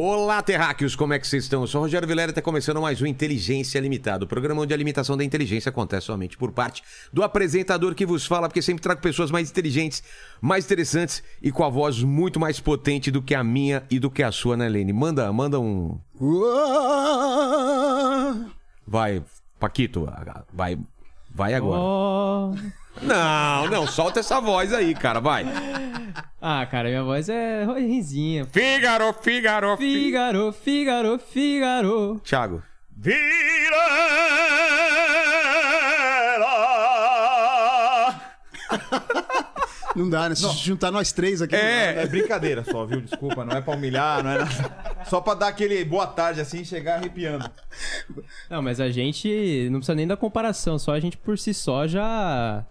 Olá, terráqueos, como é que vocês estão? Eu sou o Rogério Vilela e está começando mais um Inteligência Limitada, o programa onde a limitação da inteligência acontece somente por parte do apresentador que vos fala, porque sempre trago pessoas mais inteligentes, mais interessantes e com a voz muito mais potente do que a minha e do que a sua, né, Lene? Manda, manda um... Vai, Paquito, vai, vai agora. Não, não, solta essa voz aí, cara, vai. Ah, cara, minha voz é risinha. Fígaro, Fígaro, Fígaro, Fígaro, Fígaro. Thiago. Não dá, né? Se juntar nós três aqui. É. É brincadeira só, viu? Desculpa, não é pra humilhar, não é nada. Só pra dar aquele boa tarde assim e chegar arrepiando. Não, mas a gente não precisa nem da comparação, só a gente por si só já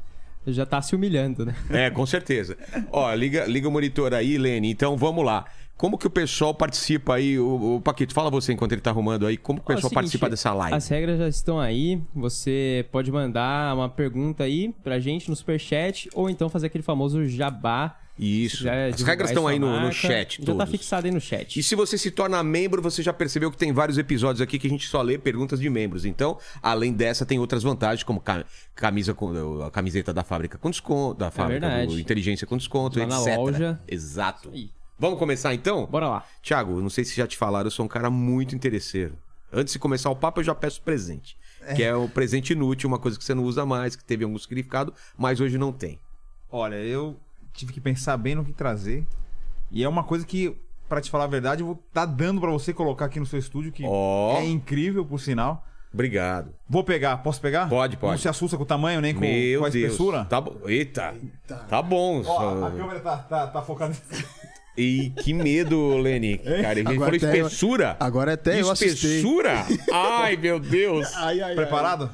já tá se humilhando, né? É, com certeza. Ó, liga, liga o monitor aí, Lene. Então vamos lá. Como que o pessoal participa aí? O, o Paquito, fala você enquanto ele tá arrumando aí. Como que o Ó, é pessoal seguinte, participa dessa live? As regras já estão aí. Você pode mandar uma pergunta aí pra gente no superchat ou então fazer aquele famoso jabá. Isso. Já é As regras estão aí no, no marca. chat, Já todos. tá fixado aí no chat. E se você se torna membro, você já percebeu que tem vários episódios aqui que a gente só lê perguntas de membros. Então, além dessa, tem outras vantagens, como ca- camisa com, a camiseta da fábrica com desconto, da fábrica verdade. do Inteligência com desconto, Lá na etc. loja. Exato. Vamos começar então? Bora lá. Tiago, não sei se já te falaram, eu sou um cara muito interesseiro. Antes de começar o papo, eu já peço presente. Que é o presente inútil, uma coisa que você não usa mais, que teve algum significado, mas hoje não tem. Olha, eu tive que pensar bem no que trazer. E é uma coisa que, pra te falar a verdade, eu vou tá dando pra você colocar aqui no seu estúdio, que Ó. é incrível, por sinal. Obrigado. Vou pegar, posso pegar? Pode, pode. Não se assusta com o tamanho, nem com, Meu com a Deus. espessura? Tá bom. Eita. Tá bom. Ó, só- a câmera tá, tá, tá focada. E que medo, Lenny. Cara, ele Agora falou até eu- espessura. Agora até eu assustei. Espessura? Ai, meu Deus. Ai, ai, Preparado?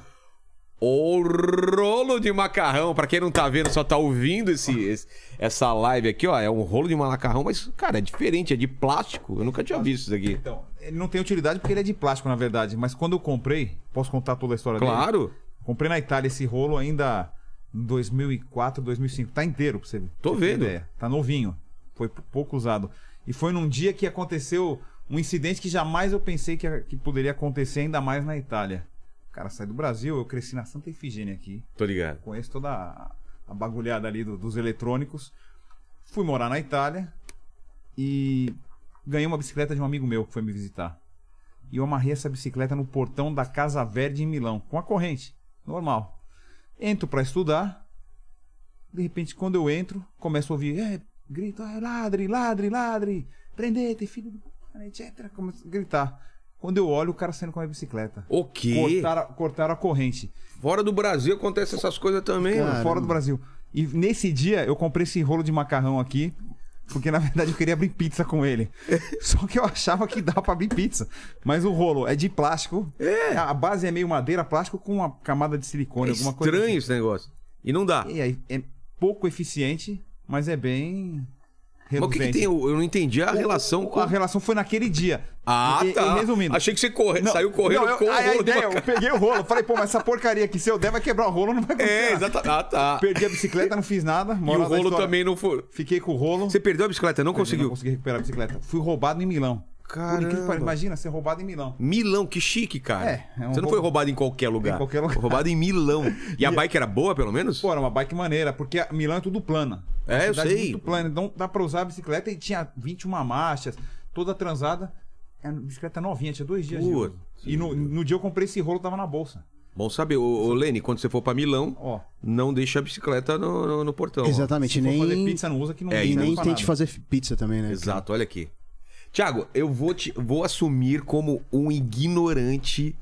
O rolo de macarrão. Pra quem não tá vendo, só tá ouvindo esse, esse- essa live aqui, ó. É um rolo de macarrão, mas, cara, é diferente. É de plástico. Eu nunca tinha visto isso aqui. Então, ele não tem utilidade porque ele é de plástico, na verdade. Mas quando eu comprei, posso contar toda a história dele? Claro. Comprei na Itália esse rolo ainda em 2004, 2005. Tá inteiro pra você ver. Tô vendo. ideia. Tá novinho. Foi pouco usado. E foi num dia que aconteceu um incidente que jamais eu pensei que, que poderia acontecer, ainda mais na Itália. Cara sai do Brasil, eu cresci na Santa Efigênia aqui. Tô ligado. Conheço toda a, a bagulhada ali do- dos eletrônicos. Fui morar na Itália e ganhei uma bicicleta de um amigo meu que foi me visitar. E eu amarrei essa bicicleta no portão da Casa Verde em Milão, com a corrente, normal. Entro pra estudar. De repente, quando eu entro, começo a ouvir, é, grito, "Ah, ladre, ladre, ladre, prendete, filho do... p***", etc. Começo a gritar. Quando eu olho, o cara saindo com a bicicleta. O quê? Cortaram, cortaram a corrente. Fora do Brasil acontece essas coisas também, Cara. Fora do Brasil. E nesse dia eu comprei esse rolo de macarrão aqui, porque na verdade eu queria abrir pizza com ele. Só que eu achava que dava pra abrir pizza. Mas o rolo é de plástico. É. A base é meio madeira, plástico com uma camada de silicone, É alguma coisa. estranho esse negócio. E não dá. assim. E aí é pouco eficiente, mas é bem Mas o que, que tem? Eu não entendi a relação com. A relação foi naquele dia. Ah, E- tá. e resumindo. Achei que você corre... Não, saiu correndo não, eu- com o rolo de ideia, macarrão. eu peguei o rolo, falei, pô, mas essa porcaria aqui, se eu der, vai quebrar o rolo, não vai acontecer. É, exatamente. Ah, tá. Perdi a bicicleta, não fiz nada. E o rolo também não foi. Fiquei com o rolo. Você perdeu a bicicleta, não Perdi, conseguiu? Não consegui recuperar a bicicleta. Fui roubado em Milão. Caramba. Imagina ser roubado em Milão. Milão, que chique, cara. É, é um Você não roubo- foi roubado em qualquer lugar. Em qualquer lugar. Roubado em Milão. E a bike era boa, pelo menos? Pô, era uma bike maneira, porque a Milão é tudo plana. É, eu cidade sei. muito plana, então dá pra usar a bicicleta e tinha 21 marchas, toda transada. É uma bicicleta novinha, tinha dois dias uso. E no, no dia eu comprei esse rolo, tava na bolsa. Bom saber. Ô, ô Lene, quando você for pra Milão, Ó, não deixa a bicicleta no, no, no portão. ó. Exatamente, se for nem, fazer pizza, não usa que não É, e e nem tente nada. fazer pizza também, né? Exato, olha aqui. Tiago, eu vou, te, vou assumir como um ignorante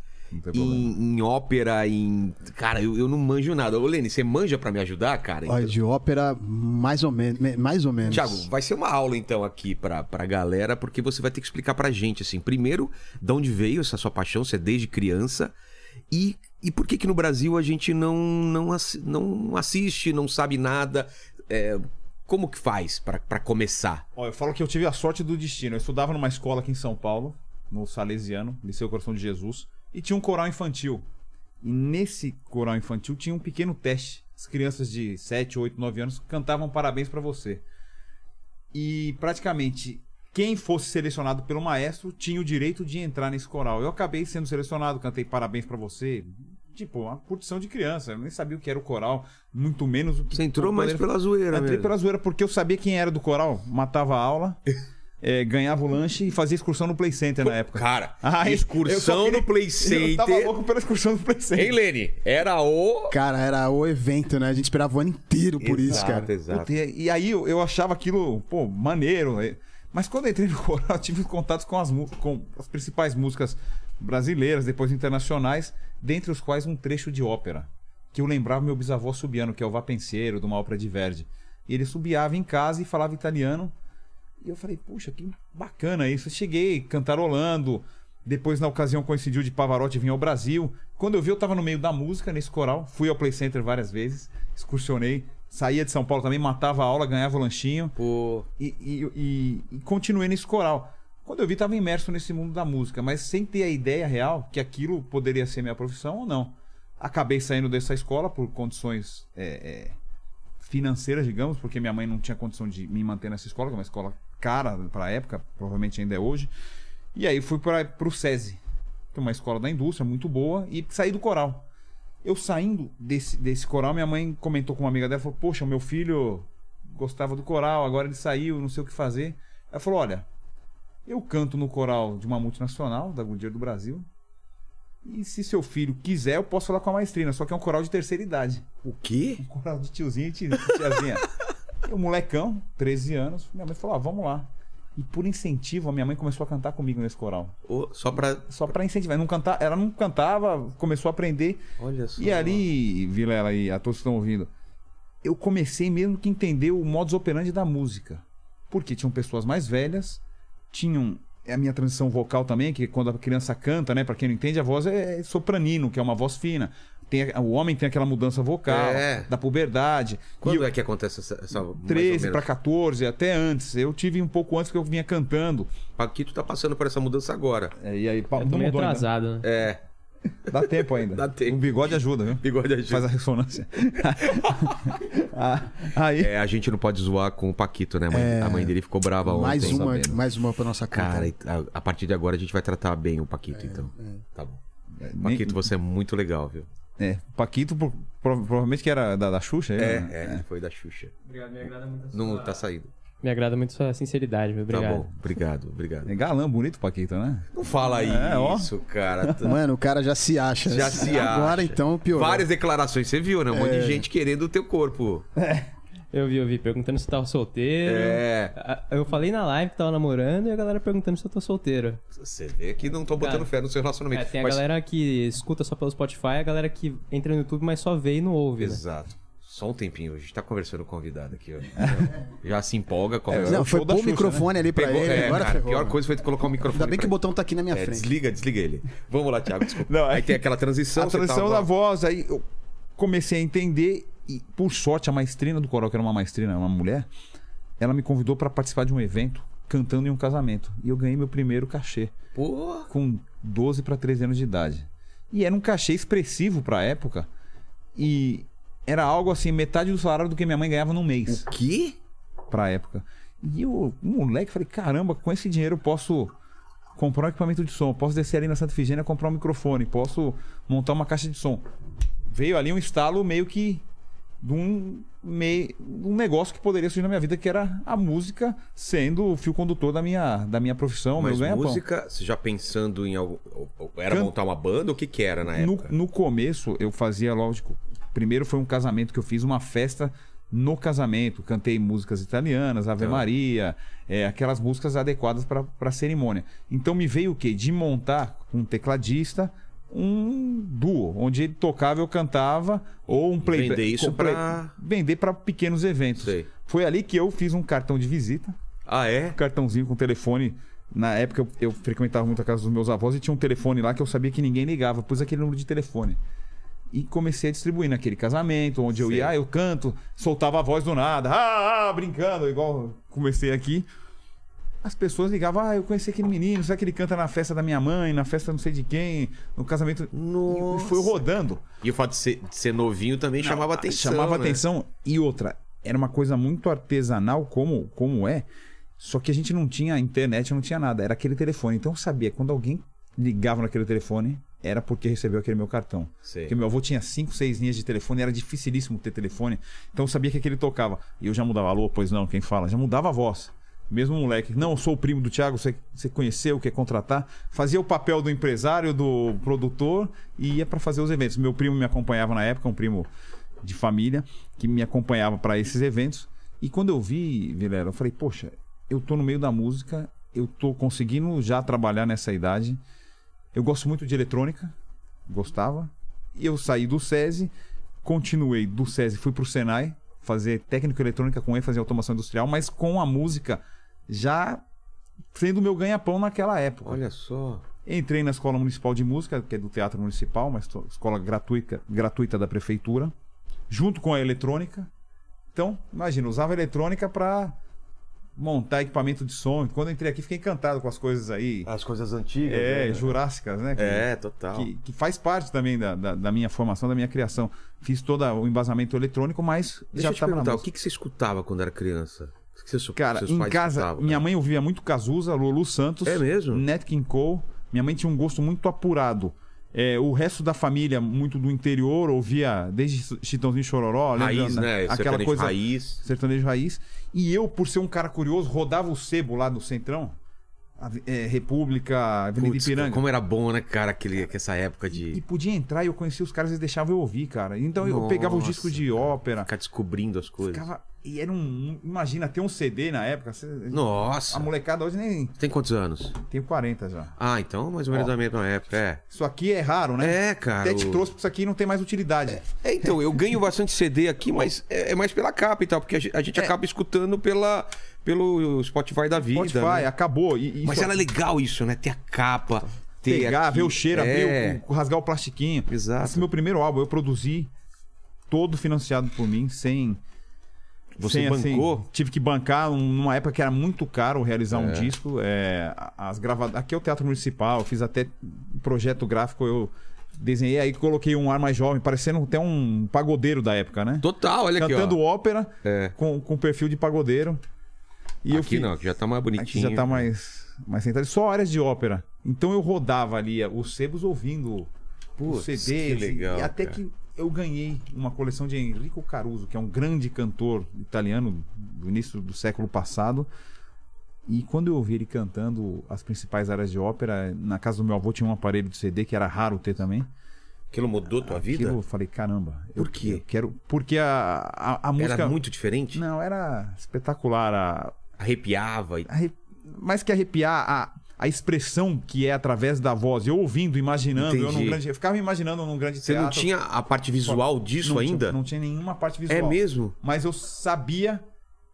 em, em ópera, em. Cara, eu, eu não manjo nada. Ô, Lene, você manja pra me ajudar, cara? Olha, de ópera, mais ou menos. me- Mais ou menos. Tiago, vai ser uma aula então aqui pra, pra galera, porque você vai ter que explicar pra gente, assim, primeiro, de onde veio essa sua paixão, você é desde criança, e, e por que que no Brasil a gente não, não, assi- não assiste, não sabe nada, é, como que faz pra começar? Ó, eu falo que eu tive a sorte do destino. Eu estudava numa escola aqui em São Paulo, no Salesiano, Liceu Coração de Jesus, e tinha um coral infantil. E nesse coral infantil tinha um pequeno teste. As crianças de 7, 8, 9 anos cantavam parabéns pra você. E praticamente quem fosse selecionado pelo maestro tinha o direito de entrar nesse coral. Eu acabei sendo selecionado, cantei parabéns pra você. Tipo, uma curtição de criança. Eu nem sabia o que era o coral, muito menos o que. Você entrou mais pela zoeira Entrei mesmo. pela zoeira porque eu sabia quem era do coral, matava a aula, eh, ganhava o lanche e fazia excursão no Play Center na época. Cara, eu excursão queria- no Play Eu tava Center. louco pela excursão no Play Center. Hein, Lene? Era o... Cara, era o evento, né? A gente esperava o ano inteiro por isso, cara. Exato. Puta, e, aí eu, eu achava aquilo, pô, maneiro. né? Mas quando eu entrei no coral, eu tive contatos com as, com as principais músicas brasileiras, depois internacionais, dentre os quais um trecho de ópera. Que eu lembrava meu bisavô subiano, que é o Vapenseiro, de uma ópera de Verdi. E ele subiava em casa e falava italiano. E eu falei, puxa, que bacana isso. Eu cheguei cantarolando. Depois, na ocasião, coincidiu de Pavarotti vir ao Brasil. Quando eu vi, eu tava no meio da música, nesse coral. Fui ao Play Center várias vezes, excursionei. Saía de São Paulo também, matava a aula, ganhava o lanchinho. Pô, E, e, e- e continuei nesse coral. Quando eu vi, estava imerso nesse mundo da música, mas sem ter a ideia real que aquilo poderia ser minha profissão ou não. Acabei saindo dessa escola por condições é, é, financeiras, digamos, porque minha mãe não tinha condição de me manter nessa escola, que é uma escola cara para a época, provavelmente ainda é hoje. E aí fui para o SESI, que é uma escola da indústria muito boa, e saí do coral. Eu saindo desse, desse coral, minha mãe comentou com uma amiga dela, falou, poxa, meu filho gostava do coral, agora ele saiu, não sei o que fazer. Ela falou, olha, eu canto no coral de uma multinacional, da Goodyear do Brasil, e se seu filho quiser, eu posso falar com a maestrina, só que é um coral de terceira idade. o quê? Um coral de tiozinho e tia- tiazinha. e o molecão, 13 anos, minha mãe falou, ah, vamos lá. E por incentivo, a minha mãe começou a cantar comigo nesse coral. Ô, só pra... Só pra incentivar. Não cantar, ela não cantava, começou a aprender. Olha só. E ali, Vilela e a todos que estão ouvindo, eu comecei mesmo que entender o modus operandi da música. Porque tinham pessoas mais velhas, tinham a minha transição vocal também, que quando a criança canta, né, para quem não entende, a voz é sopranino, que é uma voz fina. Tem, o homem tem aquela mudança vocal, É. da puberdade. Quando E eu- é que acontece essa... essa mais ou 13 menos? para 14, até antes. Eu tive um pouco antes que eu vinha cantando. Paquito tá passando por essa mudança agora. É, e aí, Eu não tô meio ainda. atrasado, né? É, Dá tempo ainda. Dá tempo. O bigode ajuda, viu? bigode ajuda. Faz a ressonância. Ah, aí. É, a gente não pode zoar com o Paquito, né? A mãe, É. a mãe dele ficou brava ontem. Mais uma, mais uma pra nossa. Cara, e a, a partir de agora a gente vai tratar bem o Paquito, então. Tá bom. Nem- Paquito, você é muito legal, viu? É, Paquito, pro- pro- provavelmente que era da, da Xuxa. É, né? é, ele foi da Xuxa. Obrigado, me agrada muito. Não tá saindo. Me agrada muito sua sinceridade, meu. Tá Obrigado. bom, obrigado, obrigado. É galã, bonito Paquito, né? Não fala É, ó. isso, cara. Mano, o cara já se acha. Já se Agora acha. então piorou. Várias declarações, você viu, né? Um monte de gente querendo o teu corpo. Eu vi, eu vi, perguntando se tava solteiro. É. A- Eu falei na live que tava namorando e a galera perguntando se eu tô solteiro. Você vê que não tô botando Cara, fé no seu relacionamento. É, tem a Mas- galera que escuta só pelo Spotify, a galera que entra no YouTube, mas só vê e não ouve, né? Só um tempinho, a gente tá conversando com o convidado aqui, ó. Já se empolga. É, Não, o foi pôr o Xuxa, microfone ali pra Pegou- ele, é, agora cara, a ferrou. pior coisa foi colocar o microfone. Ainda bem que o botão tá aqui na minha É, frente. desliga, desliga ele. Vamos lá, Thiago, desculpa. Não, é- Aí tem aquela transição. a transição tava- da voz, aí eu comecei a entender e, por sorte, a maestrina do coral, que era uma maestrina, uma mulher, ela me convidou pra participar de um evento cantando em um casamento. E eu ganhei meu primeiro cachê. Pô, com 12 para 13 anos de idade. E era um cachê expressivo pra época. E era algo assim, metade do salário do que minha mãe ganhava num mês o quê? pra época. E eu, moleque, falei: caramba, com esse dinheiro eu posso comprar um equipamento de som, posso descer ali na Santa Efigênia comprar um microfone, posso montar uma caixa de som. Veio ali um estalo meio que de um, meio, um negócio que poderia surgir na minha vida, que era a música sendo o fio condutor da minha, da minha profissão, Mas meu ganha-pão. música, você já pensando em algo. Era Can- montar uma banda? O que que era na No, época? no começo, eu fazia, lógico. Primeiro foi um casamento que eu fiz, uma festa no casamento. Cantei músicas italianas, Ave Tá. Maria, é, aquelas músicas adequadas para a cerimônia. Então me veio o quê? De montar com um tecladista um duo, onde ele tocava eu cantava, ou um play Vender isso play- pra- Vender para pequenos eventos. Sei. Foi ali que eu fiz um cartão de visita Ah, é? um cartãozinho com telefone. Na época eu, eu frequentava muito a casa dos meus avós e tinha um telefone lá que eu sabia que ninguém ligava. Pus aquele número de telefone. E comecei a distribuir naquele casamento, onde eu ia, ah, eu canto, soltava a voz do nada, ah, ah, brincando, igual comecei aqui. As pessoas ligavam, ah, eu conheci aquele menino, será que ele canta na festa da minha mãe, na festa não sei de quem, no casamento. Nossa. E foi rodando. E o fato de ser, de ser novinho também chamava atenção. Chamava né? atenção. E outra, era uma coisa muito artesanal, como, como é. Só que a gente não tinha internet, não tinha nada. Era aquele telefone. Então eu sabia, quando alguém ligava naquele telefone, era porque recebeu aquele meu cartão. Sei. Porque meu avô tinha cinco, seis linhas de telefone, era dificilíssimo ter telefone. Então eu sabia que aquele tocava. E eu já mudava, alô, pois não, quem fala? Já mudava a voz. Mesmo moleque, não, eu sou o primo do Thiago, você, você conheceu, quer contratar. Fazia o papel do empresário, do produtor e ia para fazer os eventos. Meu primo me acompanhava na época, um primo de família, que me acompanhava para esses eventos. E quando eu vi, Vilela, eu falei, poxa, eu tô no meio da música, eu tô conseguindo já trabalhar nessa idade. Eu gosto muito de eletrônica, gostava. E eu saí do SESI, continuei do SESI, fui pro Senai, fazer técnico eletrônica com ênfase em automação industrial, mas com a música já sendo o meu ganha-pão naquela época. Olha só. Entrei na Escola Municipal de Música, que é do Teatro Municipal, uma escola gratuita, gratuita da prefeitura, junto com a eletrônica. Então, imagina, usava a eletrônica para montar equipamento de som. Quando eu entrei aqui, fiquei encantado com as coisas aí. As coisas antigas. É, né? jurássicas, né? Que- É, total. que, que faz parte também da, da, da minha formação, da minha criação. Fiz todo o embasamento eletrônico, mas Deixa já eu te perguntar, o que, que você escutava quando era criança? O que você, Cara, em casa, escutavam, minha cara? mãe ouvia muito Cazuza, Lulu Santos, É mesmo? Nat King Cole. Minha mãe tinha um gosto muito apurado. É, o resto da família, muito do interior, ouvia desde Chitãozinho Chororó, lembra, Raiz, né? Aquela Sertanejo coisa raiz. sertanejo raiz. E eu, por ser um cara curioso, rodava o sebo lá do Centrão, é, República, Avenida Putz, Ipiranga. como era bom, né, cara, aquele, essa época de E podia entrar e eu conhecia os caras e eles deixavam eu ouvir, cara. Então eu pegava os Nossa, discos de ópera. ficar descobrindo as coisas. Ficava... E era um. Imagina, ter um CD na época. você- Nossa. A molecada hoje nem. Tem quantos anos? Tem 40 já. Ah, então mais ou menos Ó. da mesma época, é. Isso aqui é raro, né? É, cara. Até te o- trouxe pra isso aqui não tem mais utilidade. É, então, eu ganho bastante CD aqui, mas é é mais pela capa e tal, porque a gente, a gente acaba escutando pela, pelo Spotify da vida. É. Spotify, né? acabou. E, e Mas só era legal isso, né? Ter a capa, ter pegar, aqui- ver o cheiro, é. abrir, o, rasgar o plastiquinho. Exato. Esse meu primeiro álbum eu produzi todo financiado por mim, sem. Você sem, assim, bancou? tive que bancar um- numa época que era muito caro realizar um É. disco. É, as gravadoras. Aqui é o Teatro Municipal, fiz até um projeto gráfico, eu desenhei aí, coloquei um ar mais jovem, parecendo até um pagodeiro da época, né? Total, olha aqui, Cantando ópera É. com, com perfil de pagodeiro. E eu aqui fiz- não, que já tá mais bonitinho. Aqui já tá mais, mais sentado. Só áreas de ópera. Então eu rodava ali os sebos ouvindo Putz, os CDs. que legal, e até cara. que eu ganhei uma coleção de Enrico Caruso, que é um grande cantor italiano do início do século passado. E quando eu ouvi ele cantando as principais áreas de ópera, na casa do meu avô tinha um aparelho de CD que era raro ter também. Aquilo mudou tua vida? Aquilo eu falei, caramba. eu- Por quê? Eu quero. Porque a, a, a música. Era muito diferente? Não, era espetacular. A, Arrepiava e... arre- mais que arrepiar a, a expressão que é através da voz. Eu ouvindo, imaginando, eu, num grande, eu ficava imaginando num grande Você teatro. não tinha a parte visual disso Não tinha- ainda? não tinha nenhuma parte visual. É mesmo? Mas eu sabia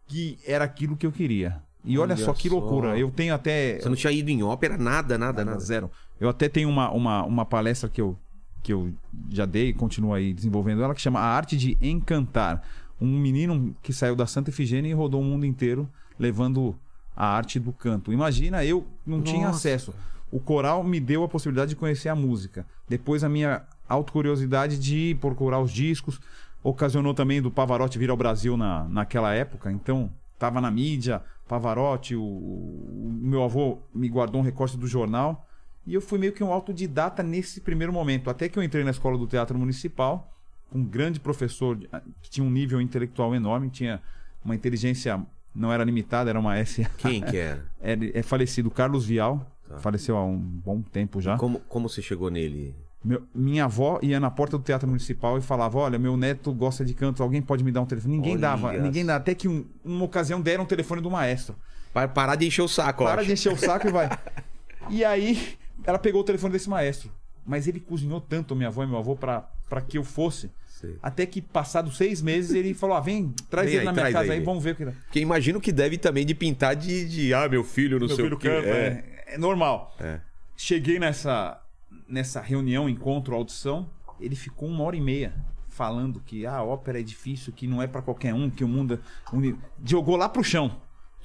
que era aquilo que eu queria. E olha, Olha só que só. loucura. Eu tenho até. Você não tinha ido em ópera? Nada, nada, Nada, nada. zero. Eu até tenho uma, uma, uma palestra que eu, que eu já dei e continuo aí desenvolvendo ela, que chama A Arte de Encantar. Um menino que saiu da Santa Efigênia e rodou o mundo inteiro levando a arte do canto. Imagina, eu não tinha Nossa. acesso. O coral me deu a possibilidade de conhecer a música. Depois a minha autocuriosidade de procurar os discos. Ocasionou também do Pavarotti vir ao Brasil na, naquela época. Então, tava na mídia, Pavarotti, o, o meu avô me guardou um recorte do jornal. E eu fui meio que um autodidata nesse primeiro momento. Até que eu entrei na escola do Teatro Municipal, com um grande professor que tinha um nível intelectual enorme, tinha uma inteligência, não era limitada, era uma S. Quem que era? É, é falecido Carlos Vial, Tá. faleceu há um bom tempo já. Como, como você chegou nele? Meu- minha avó ia na porta do Teatro Municipal e falava: Olha, meu neto gosta de canto, alguém pode me dar um telefone? Ninguém Olha dava, ninguém dava. Até que um, uma ocasião deram o telefone do maestro. Para parar de encher o saco, Para de encher o saco e vai. E aí, ela pegou o telefone desse maestro. Mas ele cozinhou tanto minha avó e meu avô para que eu fosse. Sei. Até que, passados seis meses, ele falou: ah, vem, traz Vem ele aí, na minha casa aí. aí, vamos ver o que dá. Porque imagino que deve também de pintar de, de ah, meu filho, não Meu sei filho o canta, É. é, é normal. É. Cheguei nessa, nessa reunião, encontro, audição. Ele ficou uma hora e meia falando que ah, a ópera é difícil, que não é pra qualquer um, que o mundo. uni- Jogou lá pro chão,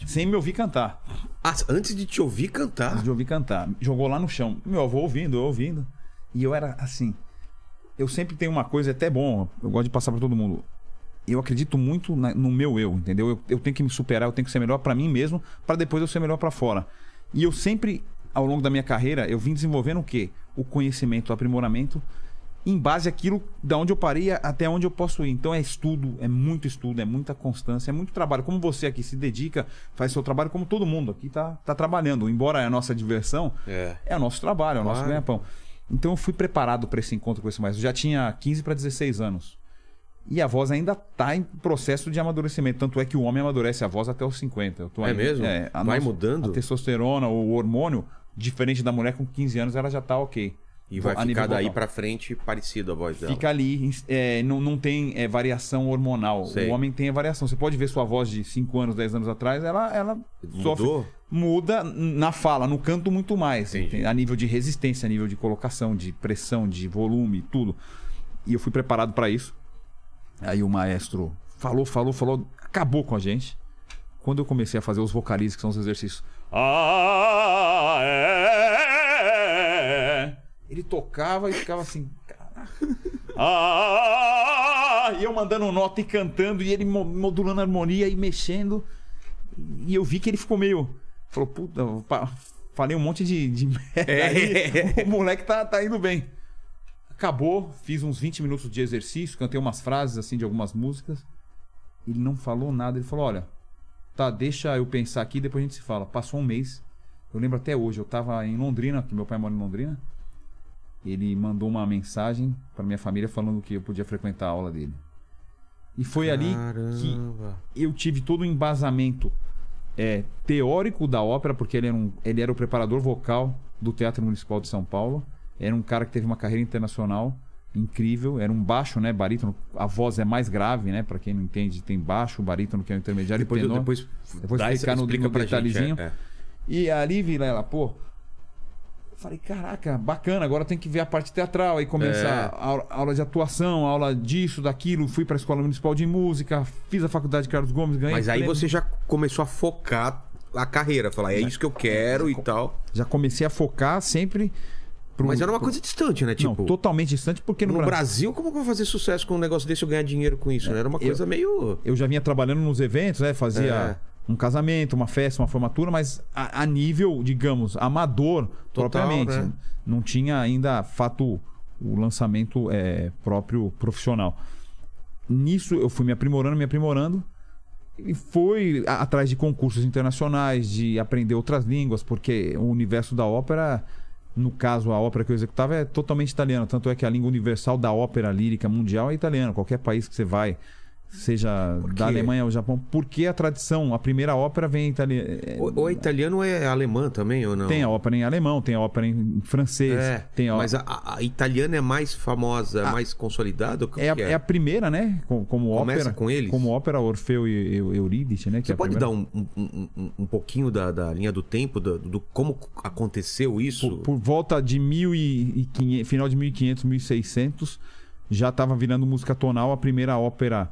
sem me ouvir cantar. Ah, antes de te ouvir cantar. Antes de ouvir cantar. Jogou lá no chão. Meu avô ouvindo, eu ouvindo. E eu era assim. Eu sempre tenho uma coisa, é até bom, eu gosto de passar pra todo mundo. Eu acredito muito na- no meu eu, entendeu? Eu, eu tenho que me superar, eu tenho que ser melhor pra mim mesmo, pra depois eu ser melhor pra fora. E eu sempre, ao longo da minha carreira, eu vim desenvolvendo o quê? O conhecimento, o aprimoramento, em base àquilo da onde eu parei até onde eu posso ir. Então é estudo, é muito estudo, é muita constância, é muito trabalho. Como você aqui se dedica, faz seu trabalho, como todo mundo aqui tá, tá trabalhando. Embora é a nossa diversão, É. é o nosso trabalho, é o nosso Claro. Então eu fui preparado para esse encontro com esse maestro. Eu já tinha 15 para 16 anos. E a voz ainda tá em processo de amadurecimento. Tanto é que o homem amadurece a voz até os 50. Eu tô É aí- mesmo? a Vai mudando? A testosterona, o hormônio, diferente da mulher com 15 anos, ela já tá ok. E vai ficar daí pra frente parecido a voz dela. Fica ali, é, não, não tem é, variação hormonal. Sei. O homem tem a variação. Você pode ver sua voz de 5 anos, 10 anos atrás, ela, ela sofre. Muda na fala, no canto muito mais. Entendi. A nível de resistência, a nível de colocação, de pressão, de volume, tudo. E eu fui preparado para isso. Aí o maestro falou, falou, falou, acabou com a gente. Quando eu comecei a fazer os vocalizes, que são os exercícios. Ah, é. Ele tocava e ficava assim. Ah, e eu mandando nota e cantando, e ele mo- modulando a harmonia e mexendo. E eu vi que ele ficou meio. Falou, puta, falei um monte de, de merda aí. O moleque tá, tá indo bem. Acabou, fiz uns 20 minutos de exercício, cantei umas frases assim de algumas músicas. Ele não falou nada, ele falou: olha, tá, deixa eu pensar aqui, depois a gente se fala. Passou um mês. Eu lembro até hoje, eu tava em Londrina, que meu pai mora em Londrina. Ele mandou uma mensagem pra minha família falando que eu podia frequentar a aula dele. E foi ali que Caramba. eu tive todo o embasamento é, teórico da ópera, porque ele era, um, ele era o preparador vocal do Teatro Municipal de São Paulo. Era um cara que teve uma carreira internacional incrível. Era um baixo, né? Barítono. A voz é mais grave, né? Pra quem não entende, tem baixo, barítono que é o intermediário Depois, e tenor. depois, Depois dá explicar no- no pra gente, detalhezinho. é, é. E ali, Vilela, pô. Eu falei, caraca, bacana, agora tem que ver a parte teatral. Aí começa É. a aula, de atuação, aula disso, daquilo. Fui pra Escola Municipal de Música, fiz a faculdade de Carlos Gomes, ganhei. Mas aí prêmio. você já começou a focar a carreira, falar, é isso que eu quero e tal. Já comecei a focar sempre. pro- Mas era uma pro- coisa distante, né? Não, Tipo, totalmente distante, porque no, no Brasil. Brasil, como que eu vou fazer sucesso com um negócio desse eu ganhar dinheiro com isso? né? Era uma coisa meio. Eu já vinha trabalhando nos eventos, né? Fazia É. um casamento, uma festa, uma formatura, mas a, a nível, digamos, amador Total, propriamente. né? Não tinha ainda fato o lançamento é, próprio profissional. Nisso eu fui me aprimorando, me aprimorando. E fui a- atrás de concursos internacionais, de aprender outras línguas, porque o universo da ópera, no caso a ópera que eu executava, é totalmente italiano. Tanto é que a língua universal da ópera lírica mundial é italiano. Qualquer país que você vai, seja da Alemanha ou Japão, porque a tradição, a primeira ópera vem italiana. Ou, ou é italiano ou é alemã também, ou não? Tem a ópera em alemão, tem a ópera em francês, É, tem a mas a, a- a italiana é mais famosa, é mais consolidada? O é, a, que é a primeira, né? Como, como Começa ópera. com eles? Como ópera Orfeu e Eu- Eurídice, né? que Você é a pode dar um, um, um, um pouquinho da, da linha do tempo, do, do como aconteceu isso? Por, por volta de 1500, final de 1500, 1600, já estava virando música tonal a primeira ópera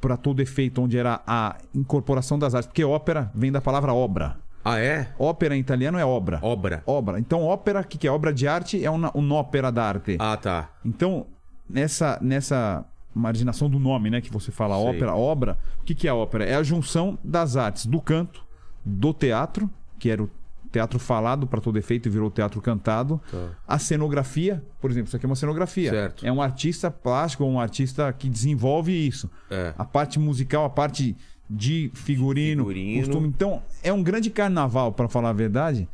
para todo efeito, onde era a incorporação das artes. Porque ópera vem da palavra obra. Ah, é? Ópera em italiano é obra. Obra. Obra. Então, ópera, o que, que é? Obra de arte é uma, un'opera d'arte. Ah, tá. Então, nessa, nessa marginação do nome, né, que você fala Sei. ópera, obra, o que, que é ópera? É a junção das artes do canto, do teatro, que era o teatro falado para todo efeito e virou teatro cantado, Tá. a cenografia, por exemplo, isso aqui é uma cenografia. Certo. É um artista plástico um artista que desenvolve isso. É. A parte musical, a parte de figurino, Figurino. costume. Então, é um grande carnaval, para falar a verdade,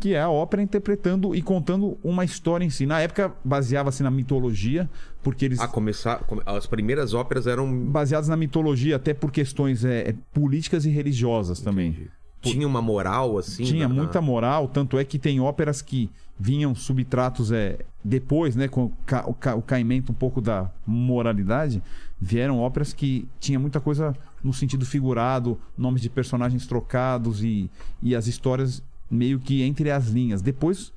que é a ópera interpretando e contando uma história em si. Na época, baseava-se na mitologia, porque eles. Ah, começar. come- As primeiras óperas eram. Baseados na mitologia, até por questões é, é, políticas e religiosas também. Tinha uma moral, assim. Tinha na- muita moral, tanto é que tem óperas que vinham subtratos é, depois, né, com o, ca- o ca- o caimento um pouco da moralidade, vieram óperas que tinha muita coisa no sentido figurado, nomes de personagens trocados e, e as histórias meio que entre as linhas. Depois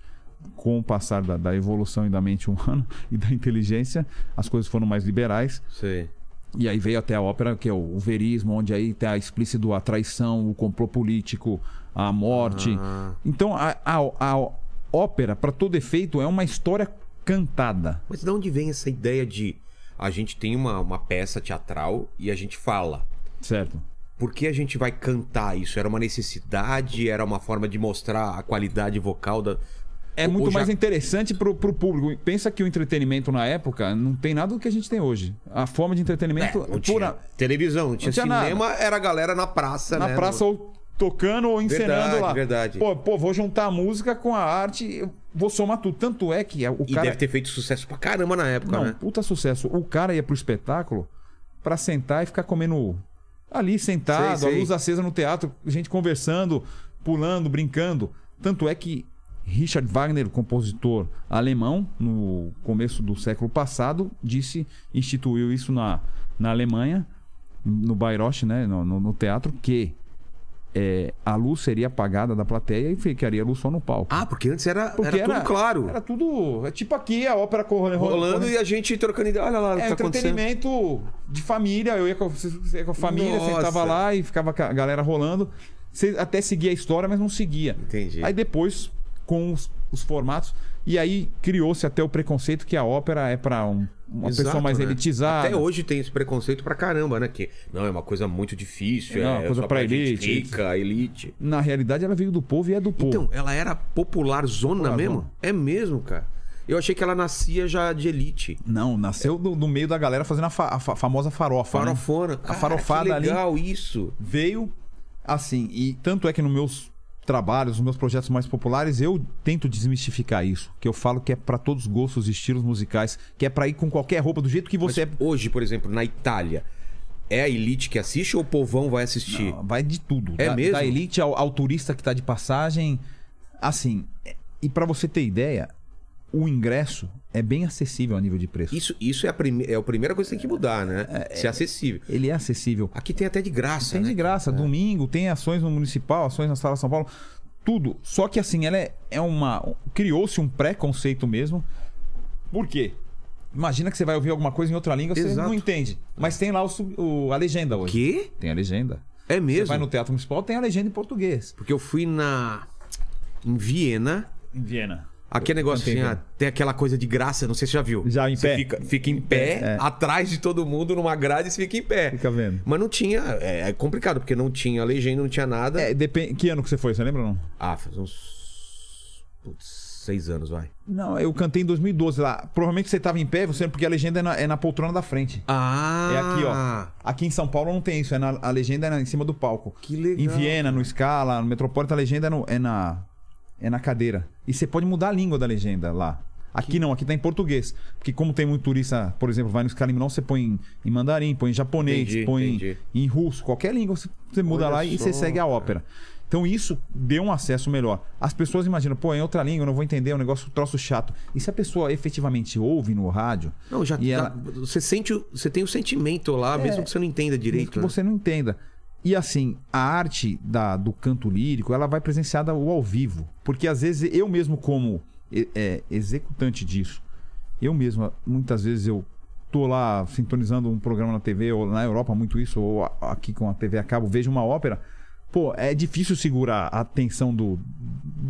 com o passar da, da evolução e da mente humana e da inteligência, as coisas foram mais liberais. Sei. E aí veio até a ópera, que é o, o verismo, onde aí tem a explícito a traição, o complô político, a morte. Ah. Então, a, a, a ópera, para todo efeito, é uma história cantada. Mas de onde vem essa ideia de a gente tem uma, uma peça teatral e a gente fala? Certo? Por que a gente vai cantar isso? Era uma necessidade? Era uma forma de mostrar a qualidade vocal da. É muito já- mais interessante pro, pro público. Pensa que o entretenimento na época não tem nada do que a gente tem hoje. A forma de entretenimento É, Não tinha pura- televisão, não tinha, tinha nada. cinema, era a galera na praça, na né? praça ou tocando ou encenando Verdade, lá. verdade. Pô, pô, vou juntar a música com a arte, vou somar tudo. Tanto é que o E cara deve ter feito sucesso pra caramba na época, Não, né? puta sucesso. O cara ia pro espetáculo pra sentar e ficar comendo ali sentado, Sei, sei. a luz acesa no teatro, gente conversando, pulando, brincando. Tanto é que Richard Wagner, compositor alemão, no começo do século passado, disse, instituiu isso na, na Alemanha, no Bayreuth, né, no, no- teatro, que é, a luz seria apagada da plateia e ficaria a luz só no palco. Ah, porque antes era, Porque era tudo claro. Era tudo. É tipo aqui, a ópera correndo, Rolando e a gente trocando ideia. Olha lá o que é tá entretenimento de família. Eu ia com, você ia com a família, Nossa. sentava lá e ficava a galera rolando. Você até seguia a história, mas não seguia. Entendi. Aí depois, com os, os formatos, e aí criou-se até o preconceito que a ópera é para uma Exato, pessoa mais né? elitizada. Até hoje tem esse preconceito pra caramba, né? Que não, é uma coisa muito difícil, Não, é uma coisa pra elite, rica, elite. Na realidade, ela veio do povo e é do povo. Então, ela era popular zona Popular mesmo? zona. É mesmo, cara. Eu achei que ela nascia já de elite. Não, nasceu do, do meio da galera fazendo a, fa- a fa- famosa farofa. né? Farofona. Cara, farofada que ali. legal isso. veio assim, e tanto é que nos meus trabalhos, nos meus projetos mais populares, eu tento desmistificar isso, que eu falo que é pra todos os gostos e estilos musicais, que é pra ir com qualquer roupa do jeito que você Mas hoje, por exemplo, na Itália, é a elite que assiste ou o povão vai assistir? Não, vai de tudo, É da, mesmo? da elite ao, ao turista que tá de passagem, assim, é- e pra você ter ideia, o ingresso é bem acessível a nível de preço. Isso, isso é, a prime... é a primeira coisa que tem que mudar, né? Ser acessível. Ele é acessível. Aqui tem até de graça, Tem né? de graça, domingo, tem ações no municipal, ações na Sala São Paulo, tudo. Só que assim, ela é, é uma. Criou-se um preconceito mesmo. Por quê? Imagina que você vai ouvir alguma coisa em outra língua, você Exato. não entende. Mas tem lá o, o- a legenda hoje. Quê? Tem a legenda. É Você mesmo? vai no Teatro Municipal, tem a legenda em português. Porque eu fui na. Em Viena. Em Viena. Aquele negócio cantei, assim, ah, tem aquela coisa de graça, não sei se você já viu. Já em você pé. Fica, fica em pé, é. atrás de todo mundo, numa grade, você fica em pé. Fica vendo. Mas não tinha. É, é complicado, porque não tinha legenda, não tinha nada. É, depende. Que ano que você foi? Você lembra ou não? Ah, faz uns. Putz, seis anos, vai. Não, eu cantei em 2012 lá. Provavelmente você estava em pé, você porque a legenda é na, é na poltrona da frente. Ah! É aqui, ó. Aqui em São Paulo não tem isso. É na- a legenda é na- em cima do palco. Que legal. Em Viena, no Scala, no Metropolitan, a legenda é, no- é na, é na cadeira. E você pode mudar a língua da legenda lá. Aqui não, aqui tá em português. Porque como tem muito turista, por exemplo, vai no Scala em Milão, você põe em, em mandarim, põe em japonês, Entendi, põe em- entendi. em russo, qualquer língua você, você muda Olha lá e você só, segue a cara. ópera. Então isso deu um acesso melhor. As pessoas imaginam, pô, em outra língua eu não vou entender, é um negócio um troço chato. E se a pessoa efetivamente ouve no rádio, Não, já E tá- ela- Você sente. Você tem o sentimento lá, mesmo que você não entenda mesmo direito. que né? você não entenda. E assim, a arte da, do canto lírico, ela vai presenciada ao, ao vivo. Porque às vezes eu mesmo, como é, executante disso, eu mesmo, muitas vezes eu tô lá sintonizando um programa na TV, ou na Europa muito isso, ou aqui com a TV a cabo, vejo uma ópera. Pô, é difícil segurar a atenção do,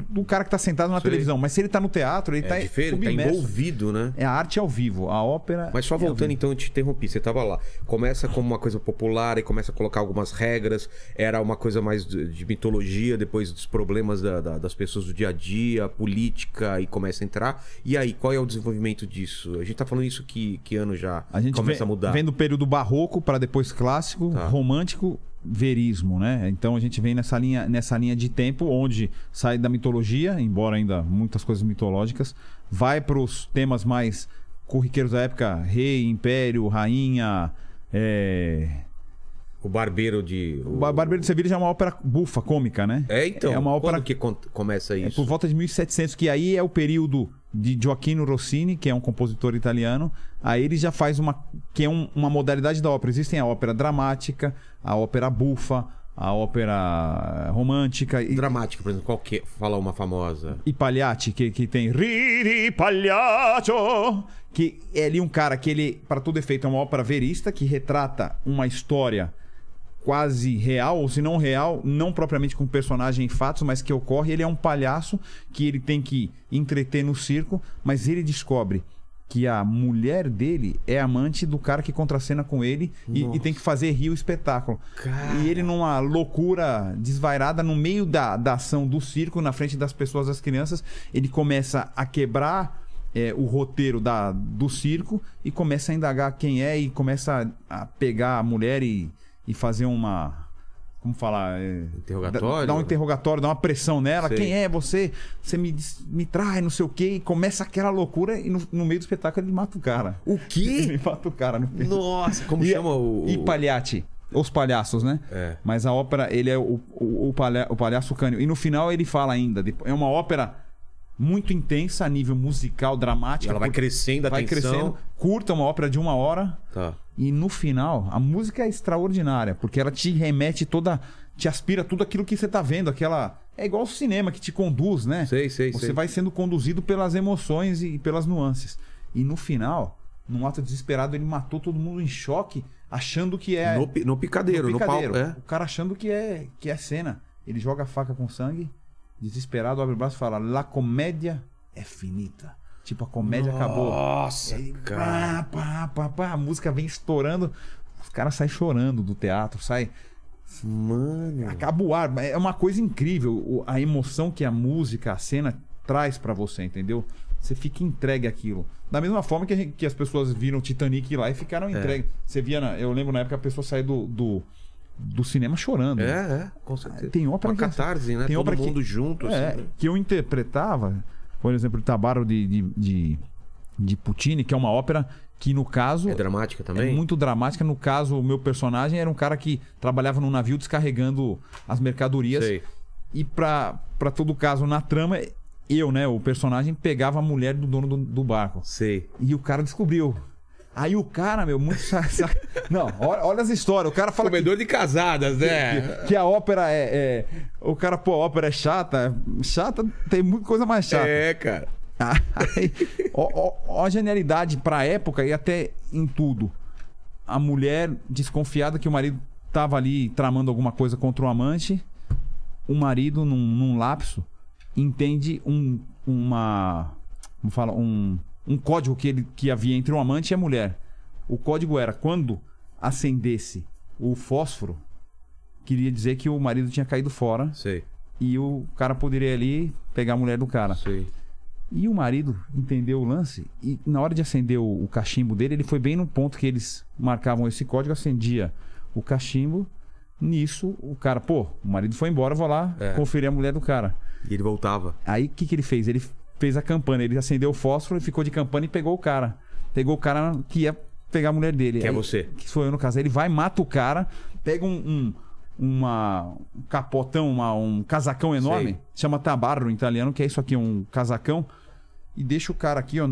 do cara que tá sentado na Sei. televisão. Mas se ele tá no teatro, ele É tá diferente, tá envolvido, né? É a arte ao vivo, a ópera. Mas só é voltando, então, eu te interrompi. Você tava lá. Começa como uma coisa popular e começa a colocar algumas regras. Era uma coisa mais de, de mitologia, depois dos problemas da- da- das pessoas do dia a dia, política, e começa a entrar. E aí, qual é o desenvolvimento disso? A gente tá falando isso que, que ano já A gente começa vem, a mudar? vem do período barroco para depois clássico, Tá. romântico, verismo, né? Então a gente vem nessa linha, nessa linha de tempo onde sai da mitologia, embora ainda muitas coisas mitológicas, vai para os temas mais corriqueiros da época, rei, império, rainha, é... O Barbeiro de. o Bar- Barbeiro de Sevilha já é uma ópera bufa, cômica, né? É, então. É uma ópera Quando que começa É isso? por volta de 1700, que aí é o período de Gioacchino Rossini, que é um compositor italiano. Aí ele já faz uma que é um- uma modalidade da ópera. Existem a ópera dramática, a ópera bufa, a ópera romântica e, Dramática, por exemplo, qual que Fala uma famosa. e Pagliatti, que, que tem Riri Pagliaccio, que é ali um cara que ele, para todo efeito, é uma ópera verista que retrata uma história quase real, ou se não real, não propriamente com personagem e fatos, mas que ocorre. Ele é um palhaço que ele tem que entreter no circo, mas ele descobre que a mulher dele é amante do cara que contracena com ele e, e tem que fazer rir o espetáculo. E ele, numa loucura desvairada, no meio da, da ação do circo, na frente das pessoas, das crianças, ele começa a quebrar é, o roteiro da, do circo e começa a indagar quem é e começa a, a pegar a mulher e, e fazer uma. Como falar? é, Interrogatório? Dá, dá um interrogatório, dá uma pressão nela. Sei. Quem é você? Você me, me trai, não sei o quê. E começa aquela loucura e no, no meio do espetáculo ele mata o cara. O quê? Ele mata o cara no. Nossa, como E- chama o. E Pagliatti. Os palhaços, né? É. Mas a ópera, ele é o, o, o, palha- o palhaço cânio. E no final ele fala ainda. É uma ópera muito intensa a nível musical, dramática. Ela vai crescendo a vai tensão. crescendo. Curta, uma ópera de uma hora. Tá. E no final, a música é extraordinária, porque ela te remete toda. te aspira tudo aquilo que você tá vendo, aquela. É igual o cinema que te conduz, né? Sei, sei, Você sei. vai sendo conduzido pelas emoções e pelas nuances. E no final, num ato desesperado, ele matou todo mundo em choque, achando que é. No, no picadeiro, no, picadeiro. palco. É. O cara achando que é, que é cena. Ele joga a faca com sangue, desesperado, abre o braço e fala: La comédia é finita. Tipo, a comédia acabou. Nossa, cara. pá, pá, pá, a música vem estourando. Os caras saem chorando do teatro, sai. Mano. Acaba o ar. É uma coisa incrível a emoção que a música, a cena traz pra você, entendeu? Você fica entregue àquilo. Da mesma forma que, gente- que as pessoas viram Titanic lá e ficaram É. entregues. Você via, na- eu lembro na época a pessoa sair do, do, do cinema chorando. É, é, com certeza. Tem ópera Uma que- catarse, né? tem Todo ópera que- mundo junto. É, assim, né? que eu interpretava, por exemplo, o Tabaro de, de, de, de Puccini, que é uma ópera que, no caso, É dramática também? é muito dramática. No caso, o meu personagem era um cara que trabalhava num navio descarregando as mercadorias. Sei. E pra, pra todo caso, na trama, eu, né, o personagem, pegava a mulher do dono do, do barco. Sei. E o cara descobriu. Aí o cara, meu, muito. Não, olha, olha as histórias. O cara fala que, Comedor de casadas, né? que a ópera é, é- O cara, pô, a ópera é chata. Chata, tem muita coisa mais chata. É, cara. Aí, ó, ó- ó a genialidade pra época e até em tudo. A mulher desconfiada que o marido tava ali tramando alguma coisa contra o amante. O marido, num, num lapso, entende um, uma. Como fala? Um, um código que, ele, que havia entre o amante e a mulher. O código era quando acendesse o fósforo, queria dizer que o marido tinha caído fora Sei, e o cara poderia ali pegar a mulher do cara. sei. E o marido entendeu o lance e na hora de acender o, o cachimbo dele, ele foi bem no ponto que eles marcavam esse código, acendia o cachimbo. Nisso, o cara, pô, o marido foi embora, vou lá É. conferir a mulher do cara. E ele voltava. Aí o que, que ele fez? Ele fez a campana, ele acendeu o fósforo e ficou de campana e pegou o cara. Pegou o cara que ia pegar a mulher dele. Que é você. Que sou eu no caso. Ele vai, mata o cara, pega um, um, uma, um capotão, uma- um casacão enorme, Sei. chama tabarro em italiano, que é isso aqui, um casacão, e deixa o cara aqui, ó,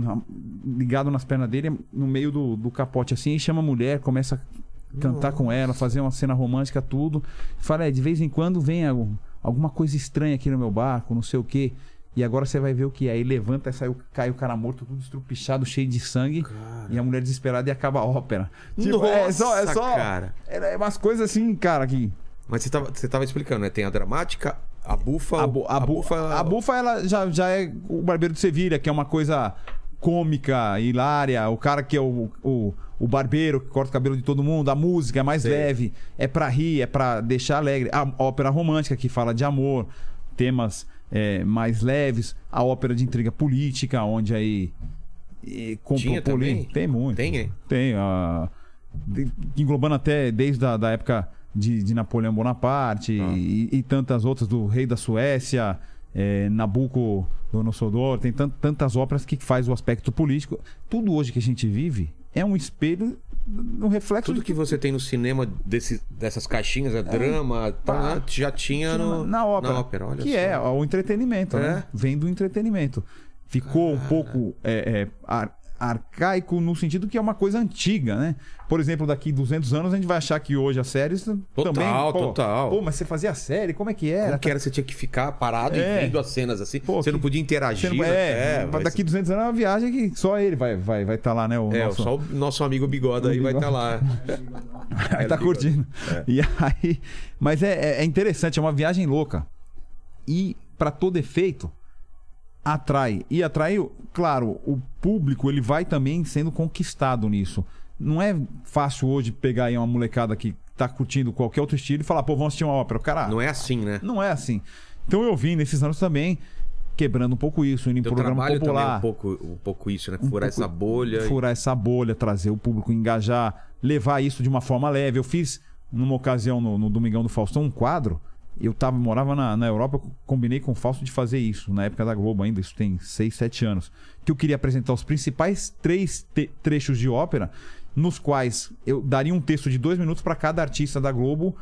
ligado nas pernas dele, no meio do, do capote assim, e chama a mulher, começa a cantar com ela, fazer uma cena romântica, tudo. Fala, é, de vez em quando vem algum- alguma coisa estranha aqui no meu barco, não sei o quê. E agora você vai ver o que é. Aí levanta, sai, o- cai o cara morto, tudo estrupichado, cheio de sangue. E a mulher desesperada e acaba a ópera. Tipo, é só, é Nossa, só. cara. É, é umas coisas assim, cara, que. Mas você tava, você tava explicando, né? Tem a dramática, a bufa. A, bu- a, bu- a bufa, ela já, já é o Barbeiro de Sevilha, que é uma coisa cômica, hilária. O cara que é o, o, o barbeiro que corta o cabelo de todo mundo. A música é mais Sei. leve, é pra rir, é pra deixar alegre. A ópera romântica, que fala de amor, temas é, mais leves. A ópera de intriga política, onde aí. E, compro Tinha poli- também? Tem muito. Tem, é? Tem. a- de- englobando até desde a da época de, de Napoleão Bonaparte Ah. e, e tantas outras, do Rei da Suécia, é, Nabucco Donosodor, tem tant- tantas óperas que faz o aspecto político. Tudo hoje que a gente vive é um espelho reflexo Tudo do que você tem no cinema desse, dessas caixinhas, é drama, tá, Pá. já tinha no, na, na ópera, olha que só. é o entretenimento, É. né? Vem do entretenimento. Ficou um pouco é, é, arcaico no sentido que é uma coisa antiga, né? Por exemplo, daqui 200 anos a gente vai achar que hoje as séries também... Pô, total. Pô, mas você fazia a série, como é que era? Como que era? Você tinha que ficar parado É. e vendo as cenas assim. Pô, você não que- podia interagir. Não- né? é, vai daqui ser- 200 anos é uma viagem que só ele vai estar vai, vai tá lá, né? O É, nosso- só o nosso amigo Bigoda aí vai estar lá. Aí tá Bigode. curtindo. E aí, mas é, é- é interessante, é uma viagem louca. E para todo efeito atrai e atrai, claro, o público ele vai também sendo conquistado nisso. Não é fácil hoje pegar aí uma molecada que tá curtindo qualquer outro estilo e falar, pô, vamos assistir uma ópera. Cara, Não é assim, né? não é assim. Então eu vim nesses anos também quebrando um pouco isso, indo em programa popular um pouco, um pouco isso, né? um Furar pouco- essa bolha. e- furar essa bolha, trazer o público, engajar, levar isso de uma forma leve. Eu fiz numa ocasião no, no Domingão do Faustão um quadro. Eu tava, morava na, na Europa, eu combinei com o Fausto de fazer isso, na época da Globo ainda, isso tem 6, 7 anos. Que eu queria apresentar os principais três trechos de ópera, nos quais eu daria um texto de dois minutos para cada artista da Globo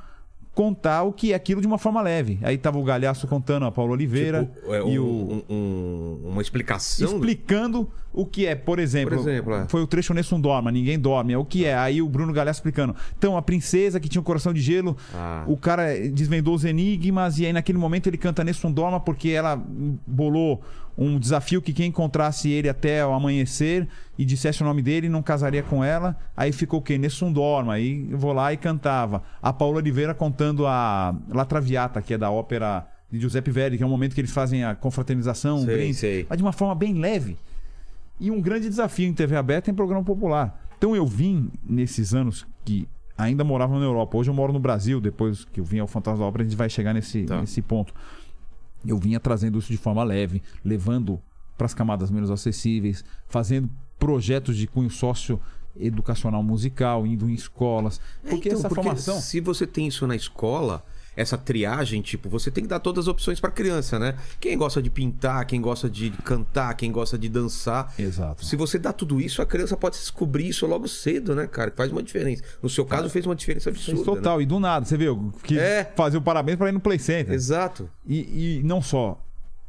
contar o que é aquilo de uma forma leve. Aí tava o Galhaço contando, a Paulo Oliveira Tipo, é, e um- o um- um- uma explicação. explicando o que é, por exemplo, Por exemplo, é. foi o trecho Nesse não dorma, ninguém dorme, é o que é. Aí o Bruno Galhaço explicando. Então, a princesa que tinha um coração de gelo, Ah. o cara desvendou os enigmas e aí naquele momento ele canta Nesse não dorma porque ela bolou um desafio que quem encontrasse ele até o amanhecer e dissesse o nome dele não casaria com ela. Aí ficou o quê? Nesse não dorma. Aí eu vou lá e cantava. A Paula Oliveira contando a La Traviata, que é da ópera de Giuseppe Verdi, que é o momento que eles fazem a confraternização, um Sei, brinde, sei. mas de uma forma bem leve. E um grande desafio em TV aberta em programa popular. Então eu vim nesses anos que ainda morava na Europa. Hoje eu moro no Brasil, depois que eu vim ao Fantasma da Ópera, a gente vai chegar nesse, Tá. nesse ponto. Eu vinha trazendo isso de forma leve, levando para as camadas menos acessíveis, fazendo projetos de cunho sócio educacional musical, indo em escolas. Porque Então, essa formação. Se você tem isso na escola, essa triagem, tipo, você tem que dar todas as opções pra criança, né? Quem gosta de pintar, quem gosta de cantar, quem gosta de dançar. Exato. Se você dá tudo isso, a criança pode descobrir isso logo cedo, né, cara? Faz uma diferença. No seu caso, fez uma diferença absurda. total, e do nada, você viu? Que É. fazer o parabéns para ir no Play Né? Center. Exato. E, e não só.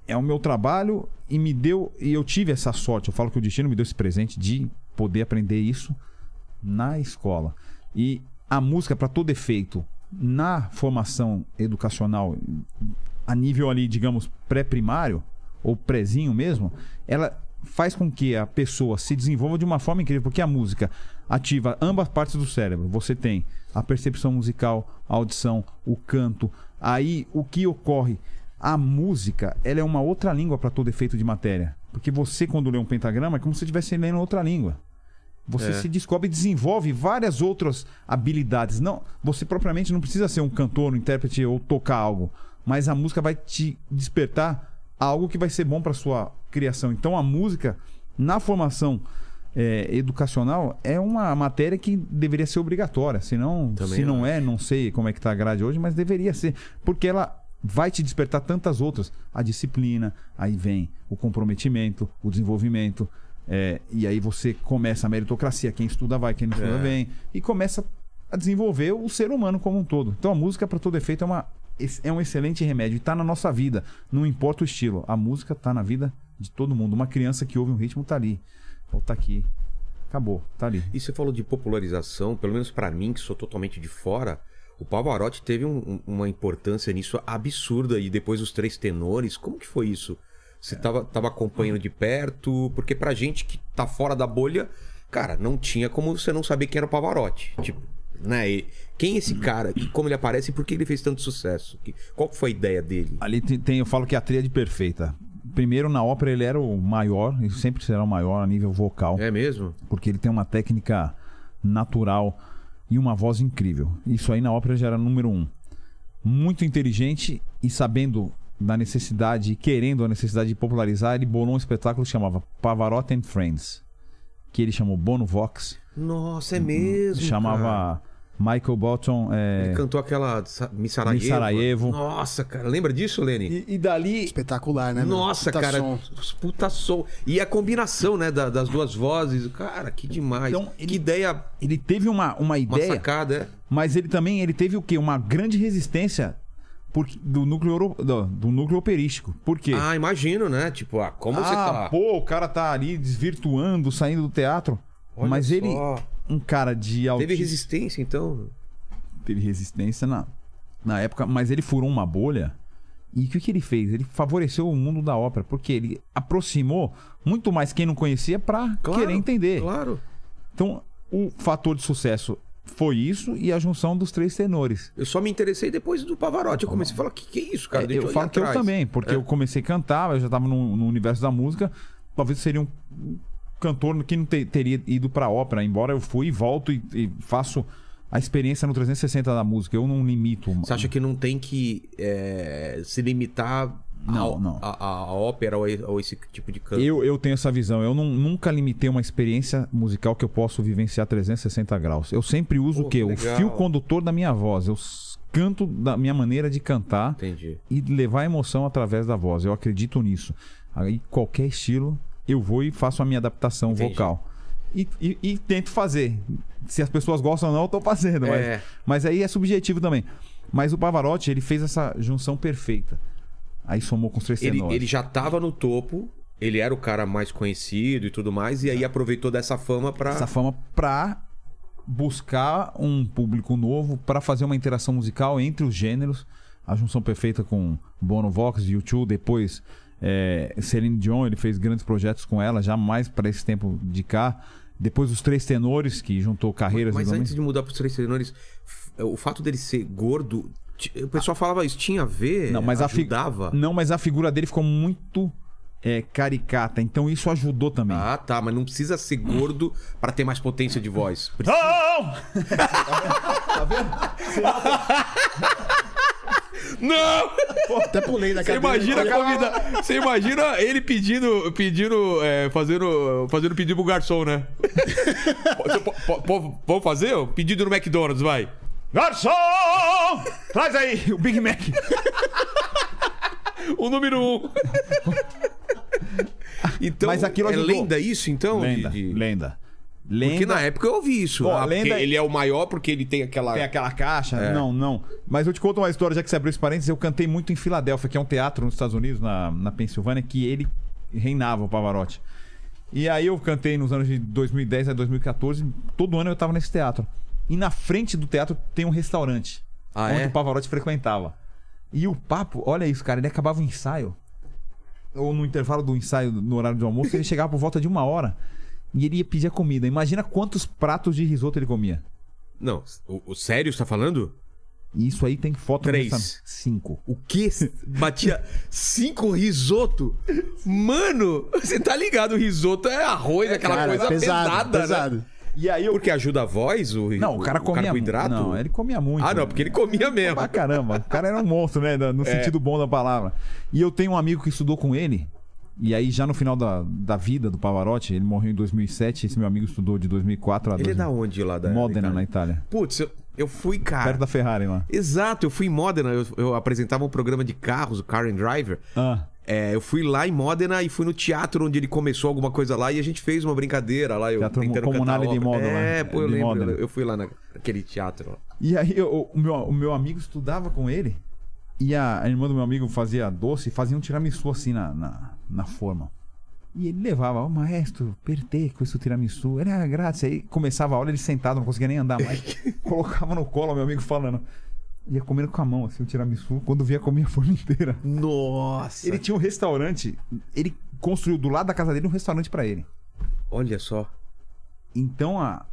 É o meu trabalho e me deu. E eu tive essa sorte. Eu falo que o destino me deu esse presente de poder aprender isso na escola. E a música, para todo efeito, na formação educacional, a nível ali, digamos, pré-primário, ou prézinho mesmo, ela faz com que a pessoa se desenvolva de uma forma incrível, porque a música ativa ambas partes do cérebro. Você tem a percepção musical, a audição, o canto. Aí o que ocorre? A música, ela é uma outra língua para todo efeito de matéria. Porque você, quando lê um pentagrama, é como se você estivesse lendo outra língua. Você É. se descobre e desenvolve várias outras habilidades. Não, você propriamente não precisa ser um cantor, um intérprete ou tocar algo, mas a música vai te despertar algo que vai ser bom para sua criação. Então a música na formação é, educacional é uma matéria que deveria ser obrigatória. Senão, Também se não acho. é, não sei como é que tá a grade hoje, mas deveria ser, porque ela vai te despertar tantas outras. A disciplina, aí vem o comprometimento, o desenvolvimento. é, e aí você começa a meritocracia. Quem estuda vai, quem não estuda É. vem. E começa a desenvolver o ser humano como um todo. Então a música, para todo efeito, é, uma, é um excelente remédio. E tá na nossa vida. Não importa o estilo. A música tá na vida de todo mundo. Uma criança que ouve um ritmo tá ali. Ou tá aqui. Acabou, tá ali. E você falou de popularização, pelo menos pra mim, que sou totalmente de fora. O Pavarotti teve um- um- uma importância nisso absurda. E depois os três tenores, como que foi isso? Você tava, tava acompanhando de perto? Porque pra gente que tá fora da bolha, cara, não tinha como você não saber quem era o Pavarotti. Tipo, né? E quem é esse cara? E como ele aparece e por que ele fez tanto sucesso? Qual que foi a ideia dele? Ali tem, tem- eu falo que é a tríade perfeita. Primeiro, na ópera, ele era o maior, e sempre será o maior a nível vocal, É mesmo? porque ele tem uma técnica natural e uma voz incrível. Isso aí na ópera já era número um. Muito inteligente e sabendo da necessidade querendo a necessidade de popularizar, ele bolou um espetáculo que chamava Pavarotti and Friends, que ele chamou Bono Vox, Nossa, é mesmo. cara. Michael Bolton. é, Ele cantou aquela Miss Sarajevo. Miss Sarajevo. Nossa, cara. Lembra disso, Lenny? e, e dali Espetacular, né? Nossa, Puta cara. som. Puta som. E a combinação, né, da- das duas vozes. Cara, que demais. Então, ele- Que ideia, ele teve uma, uma uma ideia sacada. é. Mas ele também ele teve o quê? Uma grande resistência porque, do, núcleo, do, do núcleo operístico. Por quê? Ah, imagino, né? Tipo, ah, como você Ah, tá. pô, o cara tá ali desvirtuando, saindo do teatro. Olha Mas ele, só. Um cara de Teve autismo... resistência, então. teve resistência na, na época, mas ele furou uma bolha. E o que, que ele fez? Ele favoreceu o mundo da ópera, porque ele aproximou muito mais quem não conhecia pra Claro, querer entender. Claro. Então, o fator de sucesso foi isso e a junção dos três tenores. Eu só me interessei depois do Pavarotti. Eu comecei a falar: que que é isso, cara? É, Deixa eu falo que eu também, porque É. eu comecei a cantar, eu já tava no, no universo da música. Talvez seria um cantor que não te- teria ido pra ópera, embora eu fui e volto e, e faço a experiência no 360 da música. Eu não limito. Você acha que não tem que é, se limitar Não, ao- não. A, a- a ópera ou, ou esse tipo de canto? Eu, eu tenho essa visão. Eu não- nunca limitei uma experiência musical que eu posso vivenciar 360 graus. Eu sempre uso Pô, o quê? que O fio condutor da minha voz. Eu canto da minha maneira de cantar Entendi. e levar emoção através da voz. Eu acredito nisso. Aí qualquer estilo, eu vou e faço a minha adaptação Entendi. vocal. E, e- e tento fazer. Se as pessoas gostam ou não, eu tô fazendo. Mas, É. mas aí é subjetivo também. Mas o Pavarotti, ele fez essa junção perfeita. Aí somou com os três Ele, ele já tava no topo, ele era o cara mais conhecido e tudo mais, e aí aproveitou dessa fama pra. essa fama pra buscar um público novo, pra fazer uma interação musical entre os gêneros. A junção perfeita com Bono Vox, U2, depois é, Celine Dion, ele fez grandes projetos com ela, já mais para esse tempo de cá. Depois os Três Tenores, que juntou carreiras Mas e antes de mudar pros três tenores, o fato dele ser gordo, o pessoal falava isso, tinha a ver? Não, mas a ajudava. Não, mas a figura dele ficou muito é, caricata, então isso ajudou também. Ah, tá, mas não precisa ser gordo pra ter mais potência de voz. Precisa- Não! Não! Até pulei da Você cadeira. imagina, Olha, convida... Você imagina ele pedindo, pedindo, é, fazendo, fazendo pedido pro garçom, né? Você Vamos fazer? ó? Pedido no McDonald's, vai. Garçom! Traz aí o Big Mac. O número um. Então, Mas aquilo é ajudou. lenda isso, então? de- Lenda, de- lenda. Porque Lenda. na época eu ouvi isso. Ó, ah, porque lenda- ele é o maior porque ele tem aquela... Tem aquela caixa? É. Não, não. Mas eu te conto uma história, já que você abriu esse parênteses. Eu cantei muito em Filadélfia, que é um teatro nos Estados Unidos, na, na Pensilvânia, que ele reinava, o Pavarotti. E aí eu cantei nos anos de 2010 a 2014. Todo ano eu tava nesse teatro. E na frente do teatro tem um restaurante. Ah, onde é? o Pavarotti frequentava. E o papo, olha isso, cara, ele acabava o ensaio. Ou no intervalo do ensaio, no horário do almoço, ele chegava por volta de uma hora. E ele ia pedir a comida. Imagina quantos pratos de risoto ele comia. Não, o, o sério você tá falando? E isso aí tem foto Três. Cinco. O quê? Batia cinco risoto? Mano, você tá ligado? O risoto é arroz, aquela Cara, coisa pesado, pesada, pesado. né? E aí eu. Porque ajuda a voz, o Não, o cara comia carboidrato? Não, ele comia muito. Ah, não, porque ele comia mesmo. Pra caramba. O cara era um monstro, né? No É. sentido bom da palavra. E eu tenho um amigo que estudou com ele. E aí, já no final da, da vida do Pavarotti, ele morreu em 2007. Esse meu amigo estudou de 2004 a Ele é 2000. da onde lá? Da, Modena, da na Itália? Itália. Putz, eu, eu fui, cara. Perto da Ferrari lá. Exato, eu fui em Modena, eu, eu apresentava um programa de carros, o Car and Driver. Ah, É, eu fui lá em Modena e fui no teatro onde ele começou alguma coisa lá e a gente fez uma brincadeira lá. Eu Teatro Comunale ópera. Modena, É, é, pô, eu de lembro. Modena. Eu fui lá na- naquele teatro. lá. E aí, eu- o, meu, o meu amigo estudava com ele. E a, a irmã do meu amigo fazia doce e fazia um tiramisu assim na, na, na forma. E ele levava, ó, maestro, per te questo tiramisu. Ele, ah, graças. Aí começava a aula, ele sentado, não conseguia nem andar mais. Colocava no colo, meu amigo falando. Ia comendo com a mão, assim, o tiramisu. Quando via, comia a forma inteira. Nossa! Ele tinha um restaurante, ele construiu do lado da casa dele um restaurante pra ele. Olha só. Então, a,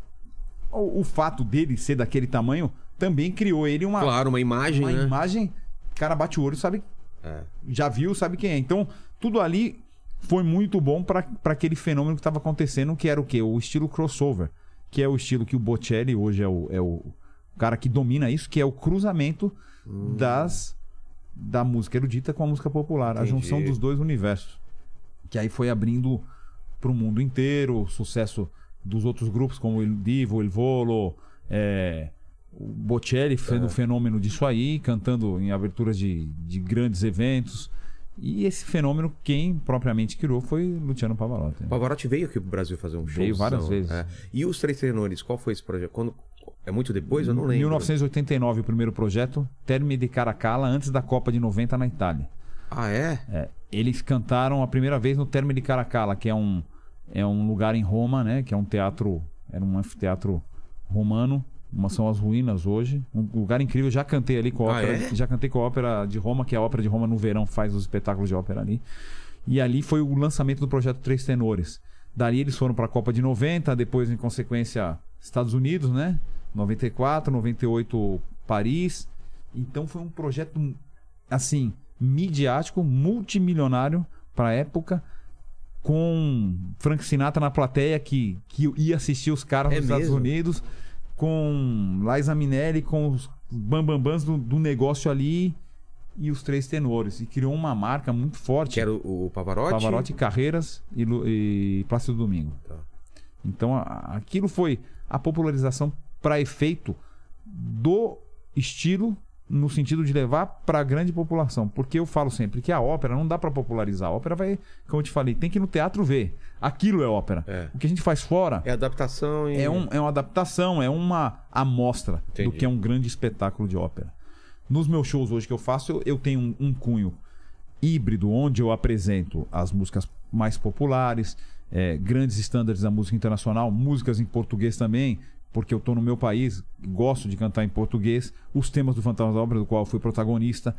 o, o fato dele ser daquele tamanho também criou ele uma, Claro, uma imagem, uma né? imagem, o cara bate o olho, sabe? É. Já viu, sabe quem é. Então, tudo ali foi muito bom pra aquele fenômeno que estava acontecendo, que era o quê? O estilo crossover, que é o estilo que o Bocelli hoje é o, é o cara que domina isso, que é o cruzamento Hum. das da música erudita com a música popular, a Entendi. junção dos dois universos. Que aí foi abrindo pro mundo inteiro, o sucesso dos outros grupos como o Divo, Il Volo, é, o Bocelli sendo um fenômeno disso aí, cantando em aberturas de, de grandes eventos. E esse fenômeno, quem propriamente criou foi Luciano Pavarotti. O Pavarotti veio aqui pro Brasil fazer um show. Veio várias vezes. E os Três Tenores, qual foi esse projeto? Quando, É muito depois? Eu não lembro. 1989 o primeiro projeto, Terme de Caracalla, antes da Copa de 90 na Itália. Ah, é? É, eles cantaram a primeira vez no Terme de Caracalla, que é um, é um lugar em Roma, né? Que é um teatro, era um anfiteatro romano. Uma são as ruínas hoje. Um lugar incrível. Já cantei ali com a Ah, ópera. é? Já cantei com a ópera de Roma, que é a ópera de Roma no verão faz os espetáculos de ópera ali. E ali foi o lançamento do projeto Três Tenores. Dali eles foram para a Copa de 90, depois, em consequência, Estados Unidos, né? 94, 98, Paris. Então foi um projeto, assim, midiático, multimilionário para a época, com Frank Sinatra na plateia que, que ia assistir os caras É nos Estados mesmo? Unidos, com Liza Minelli, com os bambambãs do, do negócio ali e os três tenores. E criou uma marca muito forte. Que era o, o Pavarotti? Pavarotti, Carreiras e, e Plácido Domingo. Tá. Então a- aquilo foi a popularização para efeito do estilo no sentido de levar para a grande população. Porque eu falo sempre que a ópera não dá para popularizar. A ópera vai, como eu te falei, tem que ir no teatro ver. Aquilo é ópera. É. O que a gente faz fora É adaptação e... é, um, é uma adaptação, é uma amostra Entendi. do que é um grande espetáculo de ópera. Nos meus shows hoje que eu faço, eu, eu tenho um, um cunho híbrido, onde eu apresento as músicas mais populares, é, grandes estándares da música internacional, músicas em português também, porque eu estou no meu país, gosto de cantar em português, os temas do Fantasma da Ópera, do qual eu fui protagonista,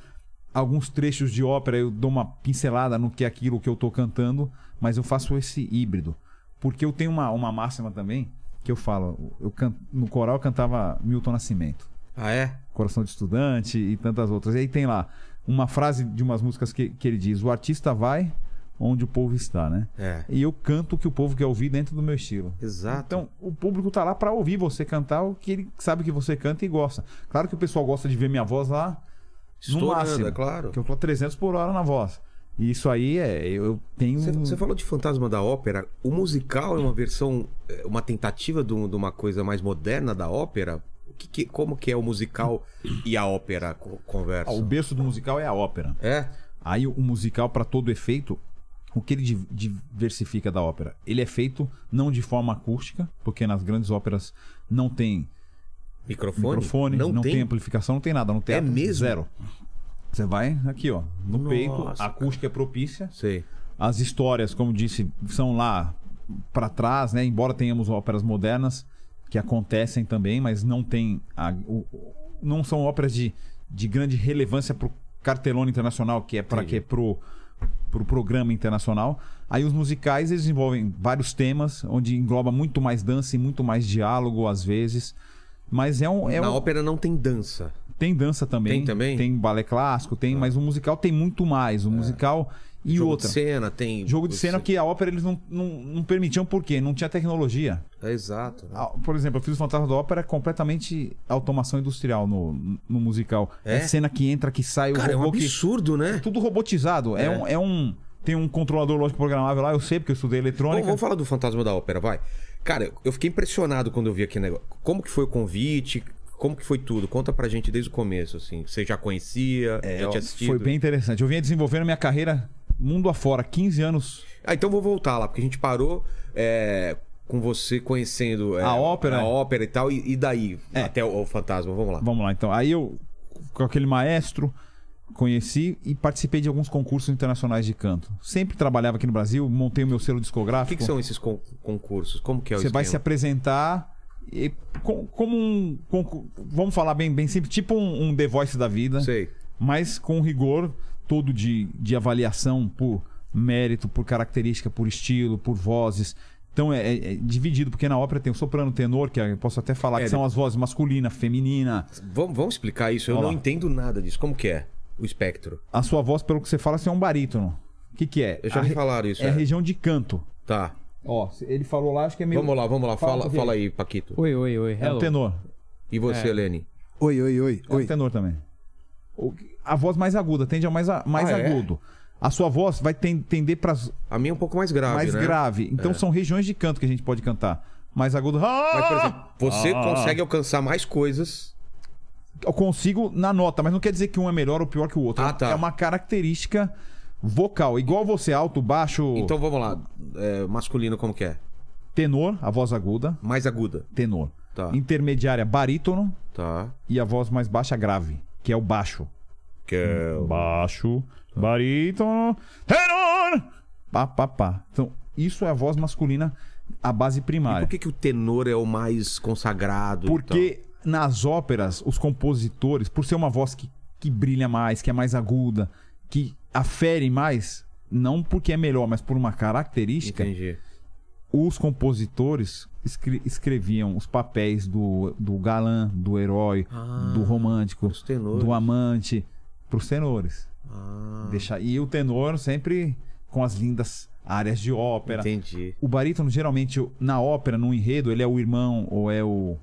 alguns trechos de ópera eu dou uma pincelada no que é aquilo que eu estou cantando, mas eu faço esse híbrido. Porque eu tenho uma, uma máxima também, que eu falo, eu no coral eu cantava Milton Nascimento. Ah, é? Coração de Estudante e tantas outras. E aí tem lá uma frase de umas músicas que, que ele diz: O artista vai onde o povo está, né? É. E eu canto o que o povo quer ouvir dentro do meu estilo. Exato. Então, o público tá lá para ouvir você cantar o que ele sabe que você canta e gosta. Claro que o pessoal gosta de ver minha voz lá no Estourando, máximo. é claro. Que eu tô 300 por hora na voz. E isso aí é. Eu tenho. Você, você falou de Fantasma da Ópera. O musical é uma versão, é, uma tentativa de, um- de uma coisa mais moderna da ópera? Que que- como que é o musical e a ópera co- Ah? O berço do musical é a ópera. É? Aí o musical, para todo efeito, o que ele di- diversifica da ópera? Ele é feito não de forma acústica, porque nas grandes óperas não tem Microfone? microfone, não, Não, tem? tem? amplificação, não tem nada. No teatro, mesmo? zero. Você vai aqui, ó, no Nossa, peito, a cara. acústica é propícia. Sei. As histórias, como disse, são lá para trás, né? Embora tenhamos óperas modernas que acontecem também, mas não tem a- o- o- não são óperas de, de grande relevância pro cartelão internacional, que é para que pro pro programa internacional. Aí os musicais eles envolvem vários temas, onde engloba muito mais dança e muito mais diálogo às vezes. Mas é um, é Na um- ópera não tem dança. tem dança também. Tem também? Tem balé clássico, tem, mas o musical tem muito mais. O musical e Jogo outra. de cena tem... Jogo de cena que a ópera eles não, não, não permitiam por quê? Não tinha tecnologia. É exato. né? Ah, Por exemplo, eu fiz o Fantasma da Ópera completamente automação industrial no, no musical. É? cena que entra, que sai, o Cara, é um robô que... absurdo, né? Tudo robotizado. É. É. um, é um... Tem um controlador lógico programável lá, eu sei porque eu estudei Vamos, eletrônica. vamos falar do Fantasma da Ópera, vai. Cara, eu fiquei impressionado quando eu vi aquele negócio. Como que foi o convite? Como que foi tudo? Conta pra gente desde o começo, assim. Você já conhecia? já tinha assistido? É, Foi bem interessante. Eu vinha desenvolvendo minha carreira mundo afora, 15 anos Ah, então vou voltar lá, porque a gente parou é, com você conhecendo é, A ópera? a ópera e tal, e, e daí É. até o, o fantasma. Vamos lá. Vamos lá, então. Aí eu, com aquele maestro, conheci e participei de alguns concursos internacionais de canto. Sempre trabalhava aqui no Brasil, montei o meu selo O discográfico. que, que são esses con- concursos? Como que é o Você vai se esquema? apresentar e, com- como um. concur- vamos falar bem, bem simples, tipo um, um The Voice da vida, Sei. mas com rigor todo de, de avaliação por mérito, por característica, por estilo, por vozes. Então é, é- é dividido, porque na ópera tem o soprano, tenor, que eu posso até falar É, que são as vozes masculina, feminina. Vamos, vamos explicar isso. Eu não lá. entendo nada disso. Como que é o espectro? A sua voz, pelo que você fala, assim, é um barítono. O que, que é? Eu já a me re- falaram isso. É é. a região de canto. Tá. Ó, ele falou lá, acho que é meio. Vamos lá, vamos lá. Fala Fala, fala aí, Paquito. Oi, oi, oi. É o Hello. tenor. E você, É. Lene? Oi, oi, oi. É o oi. tenor também. O- A voz mais aguda, tende a mais, a- mais Ah, é? agudo. A sua voz vai ten- tender para A minha é um pouco mais grave, mais né? grave. Então são regiões de canto que a gente pode cantar. Mais agudo. Mas, por exemplo, você Ah. consegue alcançar mais coisas. Eu consigo na nota, mas não quer dizer que um é melhor ou pior que o outro. Ah, tá. É uma característica vocal. Igual você, alto, baixo, Então vamos lá. É, masculino como que é? tenor, a voz aguda, Mais aguda. tenor. Tá. intermediária barítono Tá. e a voz mais baixa grave, que é o baixo. Que é o... Baixo, barítono, tenor, pá, pá, pá. Então, isso é a voz masculina, a base E primária. por que, que o tenor é o mais consagrado? e Porque nas óperas, os compositores, por ser uma voz que, que brilha mais, que é mais aguda, que afere mais, não porque é melhor, mas por uma característica, Entendi. os compositores escre- escreviam os papéis do, do galã, do herói, Ah, do romântico, do amante, pros tenores. Ah, Deixa... E o tenor sempre com as lindas áreas de ópera. entendi. O barítono, geralmente, na ópera, no enredo, ele é o irmão ou é o.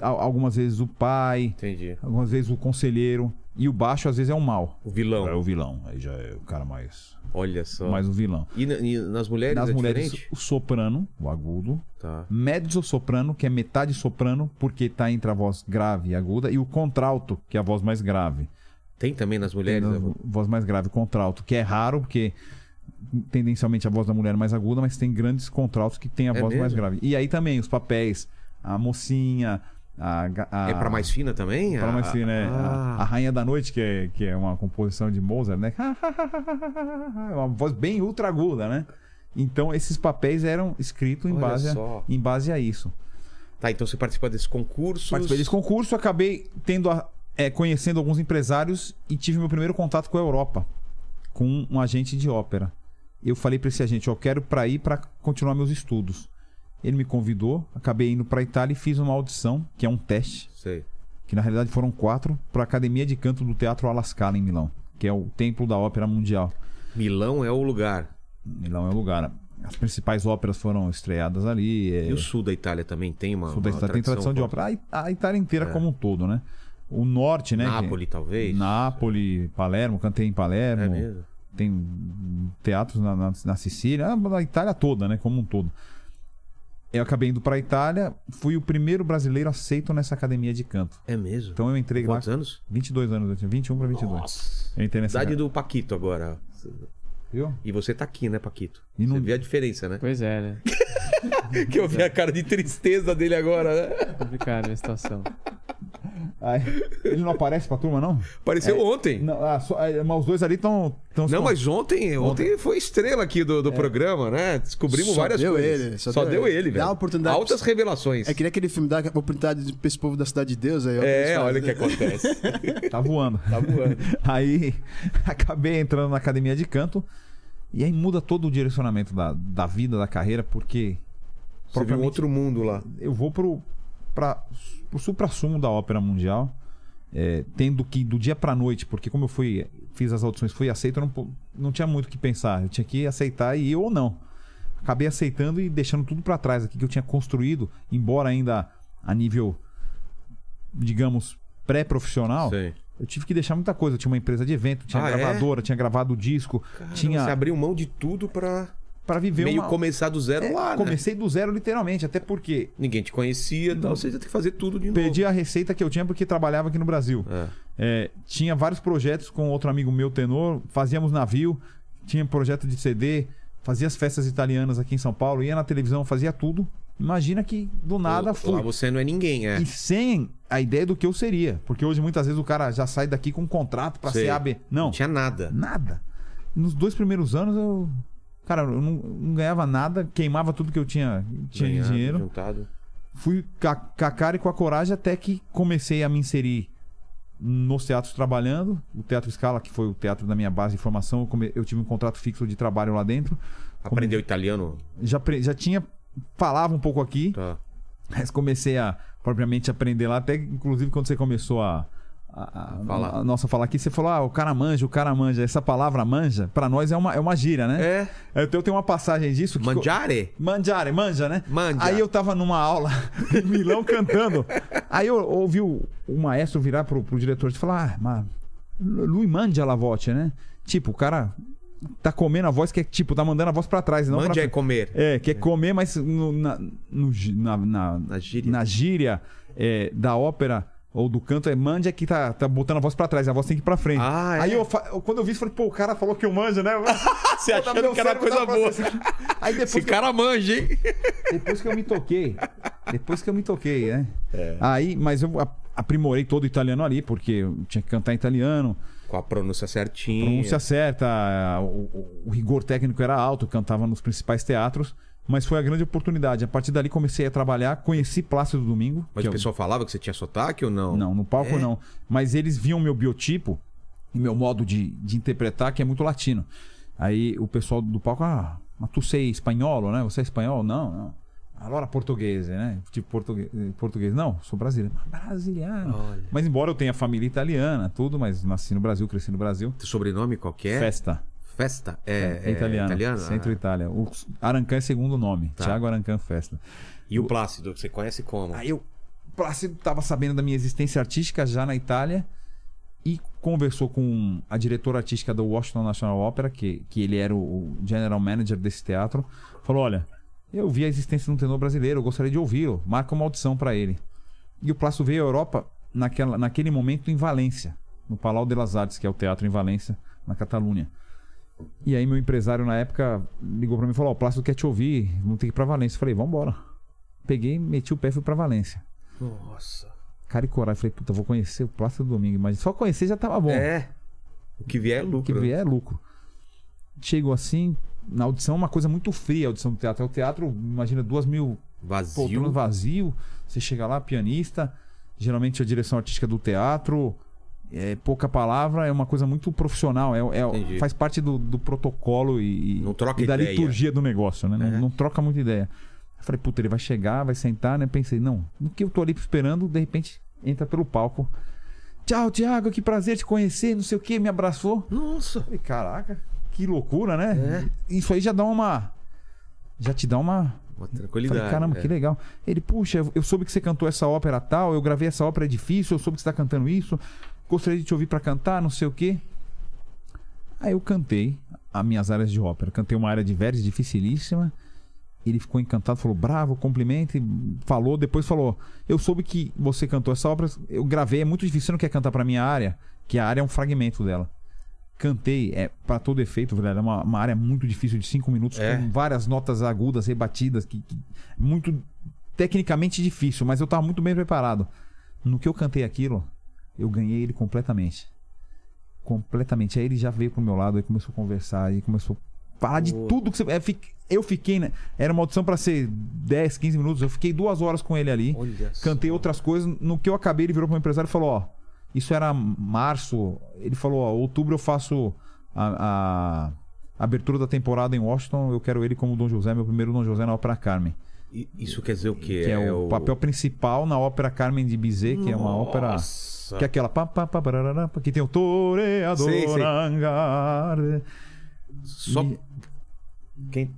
Algumas vezes o pai, Entendi. algumas vezes o conselheiro. E o baixo, às vezes, é o mal. O vilão. É o vilão. Aí já é o cara mais. Olha só. Mais o vilão. E, e nas mulheres Nas é mulheres, diferente? o soprano, o agudo. Tá. Mezzo soprano, que é metade soprano, porque tá entre a voz grave e aguda. E o contralto, que é a voz mais grave. Tem também nas Tem mulheres? a voz mais grave, contralto, que é raro, porque tendencialmente a voz da mulher é mais aguda, mas tem grandes contraltos que tem a É voz mais mesmo? grave. E aí também os papéis, a mocinha, a, a É pra mais fina também? pra A- mais fina, né? Ah, A, a Rainha da Noite, que é, que é uma composição de Mozart, né? É uma voz bem ultra aguda, né? Então esses papéis eram escritos em Olha base, a, em base a isso. Tá, então você participa desse concurso. Participei desse concurso, acabei tendo a- é, conhecendo alguns empresários e tive meu primeiro contato com a Europa, com um agente de ópera. Eu falei para esse agente, eu quero para ir para continuar meus estudos. Ele me convidou, acabei indo para Itália e fiz uma audição, que é um teste, Sei. que na realidade foram quatro, para a Academia de Canto do Teatro Alla Scala em Milão, que é o templo da ópera mundial. Milão é o lugar. Milão é o lugar. As principais óperas foram estreadas ali. é- E o sul da Itália também tem uma. sul da Itália tem tradição de forte. ópera. A Itália inteira como um todo, né? O norte, né? que- Nápoles, talvez. Nápoles, Palermo, cantei em Palermo. É mesmo. Tem teatros na, na, na Sicília, ah, na Itália toda, né? Como um todo. Eu acabei indo pra Itália, fui o primeiro brasileiro aceito nessa academia de canto. É mesmo. Então eu entrei Quantos lá. anos? 22 anos, eu tinha 21 pra 22. Nossa. Eu entrei nessa Idade academia. do Paquito agora. Viu? E você tá aqui, né, Paquito? E não- Você vê a diferença, né? Pois é, né? que eu vi a cara de tristeza dele agora, né? Complicada a situação. Ai, ele não aparece pra turma, não? Apareceu ontem. Não, Não, ah, só- ah, mas os dois ali estão. mas ontem, ontem foi estrela aqui do, do programa, né? Descobrimos Só várias deu coisas. ele, Só, só deu, deu ele, ele. velho. Dá oportunidade Altas pra- revelações. É que nem aquele filme dá oportunidade pra esse povo da Cidade de Deus aí. É, olha o que acontece. Tá voando. Tá voando. Aí acabei entrando na academia de canto. E aí muda todo o direcionamento da, da vida, da carreira, porque Você viu outro mundo lá. eu vou pro, pra, pro supra-sumo da ópera mundial, é, tendo que do dia pra noite, porque como eu fui, fiz as audições, fui aceito, eu não, não tinha muito o que pensar. Eu tinha que aceitar e ir ou não. Acabei aceitando e deixando tudo pra trás aqui que eu tinha construído, embora ainda a nível, digamos, pré-profissional. Sei. Eu tive que deixar muita coisa. Eu tinha uma empresa de evento, tinha Ah, é? gravadora, tinha gravado disco, Caramba, tinha Você abriu mão de tudo pra para viver meio uma começar do zero É, lá, né? Comecei do zero literalmente, até porque Ninguém te conhecia e tal. Você ia ter que fazer tudo de perdi a receita que eu tinha porque trabalhava aqui no Brasil. novo. É. É, tinha vários projetos com outro amigo meu, tenor, fazíamos navio, tinha projeto de CD, fazia as festas italianas aqui em São Paulo, ia na televisão, fazia tudo. Imagina que do nada Lá fui. você não é ninguém, é. E sem a ideia do que eu seria. Porque hoje muitas vezes o cara já sai daqui com um contrato pra Sei. ser AB. Não, Não tinha nada. nada. Nos dois primeiros anos eu. Cara, eu não, não ganhava nada, queimava tudo que eu tinha, tinha de Ganhado, dinheiro. Juntado. Fui com a, com a cara e com a coragem até que comecei a me inserir nos teatros trabalhando. O Teatro Scala, que foi o teatro da minha base de formação, eu, come- eu tive um contrato fixo de trabalho lá dentro. Aprendeu italiano? Já, pre- já tinha. Falava um pouco aqui, Tá. mas comecei a propriamente aprender lá. Até inclusive quando você começou a. A, a- Falar. a nossa falar aqui, você falou, ah, o cara manja, o cara manja. Essa palavra manja, pra nós é uma, é uma gíria, né? É. Eu tenho uma passagem disso que. Mangiare? Mangiare, manja, né? Manja. Aí eu tava numa aula em Milão cantando. Aí eu ouvi o, o maestro virar pro, pro diretor e falar: Ah, mas lui mangia la voce, né? Tipo, o cara tá comendo a voz que é tipo, tá mandando a voz pra trás, não Mande pra é comer. É, quer comer, mas no- na, no na, na, Na gíria. na gíria é, da ópera ou do canto é manja que tá, tá botando a voz pra trás, a voz tem que ir pra frente. Ah, é? Aí eu, quando eu vi isso, falei, pô, o cara falou que eu manja, né? Você meu achando que era coisa tá boa. Aí depois Esse que eu- cara manja, hein? depois que eu me toquei, Depois que eu me toquei, né? É. Aí, mas eu aprimorei todo o italiano ali, porque eu tinha que cantar em italiano, Com a pronúncia certinha. pronúncia certa, o, o- rigor técnico era alto, eu cantava nos principais teatros, mas foi a grande oportunidade. A partir dali comecei a trabalhar, conheci Plácido Domingo. Mas que o é pessoal falava que você tinha sotaque ou não? Não, no palco É? não. Mas eles viam meu biotipo e meu modo de, de interpretar, que é muito latino. Aí o pessoal do palco, ah, mas tu sei espanholo, né? Você é espanhol? Não, não. Agora português, né? Tipo português. português. Não, sou brasileiro. Brasiliano. Olha. Mas embora eu tenha família italiana, tudo, mas nasci no Brasil, cresci no Brasil. Teu sobrenome qualquer? Festa. Festa? É, É, italiano. italiano? Centro Ah. Itália. O Arancan é segundo nome. Tá. Thiago Arancan Festa. E o Plácido, que você conhece como? Aí eu, Plácido estava sabendo da minha existência artística já na Itália e conversou com a diretora artística do Washington National Opera, que, que ele era o, o general manager desse teatro. Falou: Olha, eu vi a existência de um tenor brasileiro, eu gostaria de ouvi-lo, marca uma audição para ele. E o Plácido veio à Europa naquela, naquele momento em Valência, no Palau de las Artes, que é o teatro em Valência, na Catalunha. E aí meu empresário na época ligou para mim e falou: Ó, o Plácido quer te ouvir, vamos ter que ir para Valência. Eu falei: Vamos embora. Peguei, meti o pé e fui para Valência Nossa. cara e coragem. Falei, puta, vou conhecer o Plácido Domingo, mas só conhecer já tava bom. É. O que vier é O lucro. que vier é lucro. Chegou assim, na audição, uma coisa muito fria a audição do teatro. É o teatro, imagina, duas mil Vazio. poltronas vazio. Você chega lá, pianista, geralmente a direção artística do teatro. É pouca palavra, é uma coisa muito profissional. É, é- faz parte do, do protocolo e, e- da ideia. liturgia do negócio, né? Não, É. não troca muita ideia. Eu falei, puta, ele vai chegar, vai sentar, né? Pensei, não, no que eu tô ali esperando, de repente entra pelo palco. Tchau, Thiago, que prazer te conhecer, não sei o que, me abraçou. Nossa. Falei, caraca, que loucura, né? É. Isso aí já dá uma. Já te dá uma. Uma tranquilidade. Falei, caramba, é. que legal. Ele, puxa, eu- soube que você cantou essa ópera tal, eu gravei essa ópera é difícil, eu soube que você tá cantando isso, gostaria de te ouvir pra cantar, não sei o quê. Aí eu cantei as minhas áreas de ópera. Cantei uma área de Verdi dificilíssima. Ele ficou encantado, falou bravo, cumprimento, falou, depois falou: Eu soube que você cantou essa ópera, eu gravei, é muito difícil, você não quer cantar pra minha área, que a área é um fragmento dela. Cantei, é para todo efeito, velho, é uma, uma área muito difícil de cinco minutos, É. com várias notas agudas, rebatidas, que, que- muito tecnicamente difícil, mas eu tava muito bem preparado. No que eu cantei aquilo, eu ganhei ele completamente. Completamente. Aí ele já veio pro meu lado, aí começou a conversar, aí começou a falar de Pô. tudo que você. é, Eu fiquei, né? Era uma audição pra ser 10, 15 minutos, eu fiquei duas horas com ele ali. Olha só. Cantei outras coisas. No que eu acabei, ele virou pro meu empresário e falou: Ó, isso era março. Ele falou: Ó, outubro eu faço a, a abertura da temporada em Washington. Eu quero ele como Dom José, meu primeiro Dom José na Ópera Carmen. Isso quer dizer o quê? Que é, o, papel principal na Ópera Carmen de Bizet, que é uma ópera. Nossa. Que é aquela. pá, pá, pá, barará, que tem o Toreador. Só... E- Quem...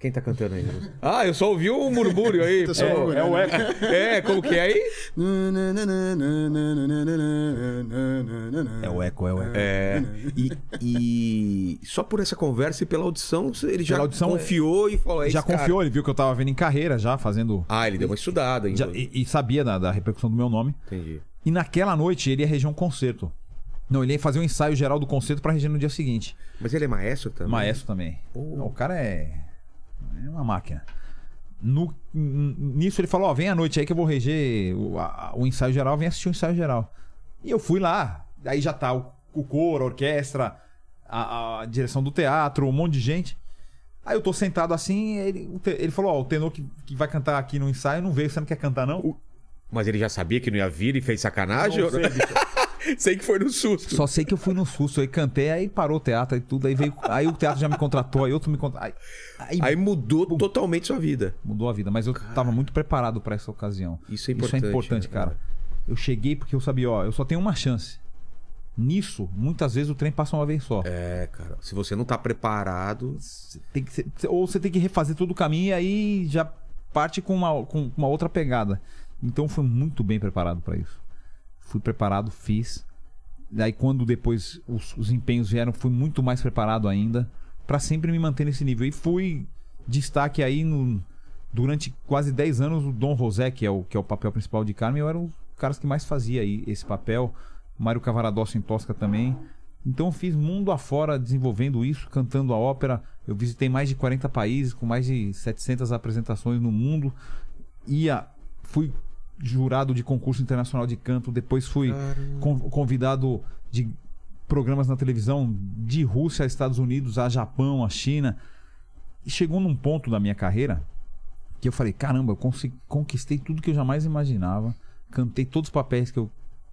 Quem tá cantando aí? Ah, eu só ouvi o murmúrio aí. É, ouvindo, é o né? eco. É, como que é aí? É o eco, é o eco. É. E, e só por essa conversa e pela audição, ele já Pela audição, confiou e falou: é já esse cara. confiou, ele viu que eu tava vendo em carreira já, fazendo. Ah, ele deu uma estudada ainda. já- e, e sabia da, da repercussão do meu nome. Entendi. E naquela noite ele ia reger um concerto. Não, ele ia fazer um ensaio geral do concerto pra reger no dia seguinte. Mas ele é maestro também? Maestro também. Pô. O cara é. É uma máquina. No- nisso ele falou: Ó, vem à noite aí que eu vou reger o, a- o ensaio geral, vem assistir o ensaio geral. E eu fui lá. Aí já tá o, o coro, a orquestra, a, a direção do teatro, um monte de gente. Aí eu tô sentado assim, ele, ele falou: Ó, o tenor que, que vai cantar aqui no ensaio não veio, você não quer cantar não? Mas ele já sabia que não ia vir e fez sacanagem? Não sei. Sei que foi no susto. Só sei que eu fui no susto, aí cantei, aí parou o teatro e tudo, aí veio. Aí o teatro já me contratou, aí outro me contratou. Aí, aí Aí mudou totalmente sua vida. mudou a vida, mas eu tava muito preparado pra essa ocasião. Isso é Isso é importante, importante, né, cara. Eu cheguei porque eu sabia, ó, eu só tenho uma chance. Nisso, muitas vezes o trem passa uma vez só. É, cara. Se você não tá preparado. Você tem que ou você tem que refazer todo o caminho e aí já parte com uma, com uma outra pegada. Então fui muito bem preparado pra isso. Fui preparado, fiz. Daí quando depois os, os empenhos vieram, fui muito mais preparado ainda pra sempre me manter nesse nível. E fui destaque aí no, durante quase 10 anos o Dom José, que é o, que é o papel principal de Carmen, eu era dos caras que mais fazia aí esse papel. Mário Cavaradossi em Tosca também. Então eu fiz mundo afora desenvolvendo isso, cantando a ópera. Eu visitei mais de 40 países, com mais de 700 apresentações no mundo. Ia fui jurado de concurso internacional de canto, depois fui con- convidado de programas na televisão de Rússia a Estados Unidos, a Japão, a China. E chegou num ponto da minha carreira que eu falei, caramba, eu conquistei tudo que eu jamais imaginava, cantei todos os papéis que eu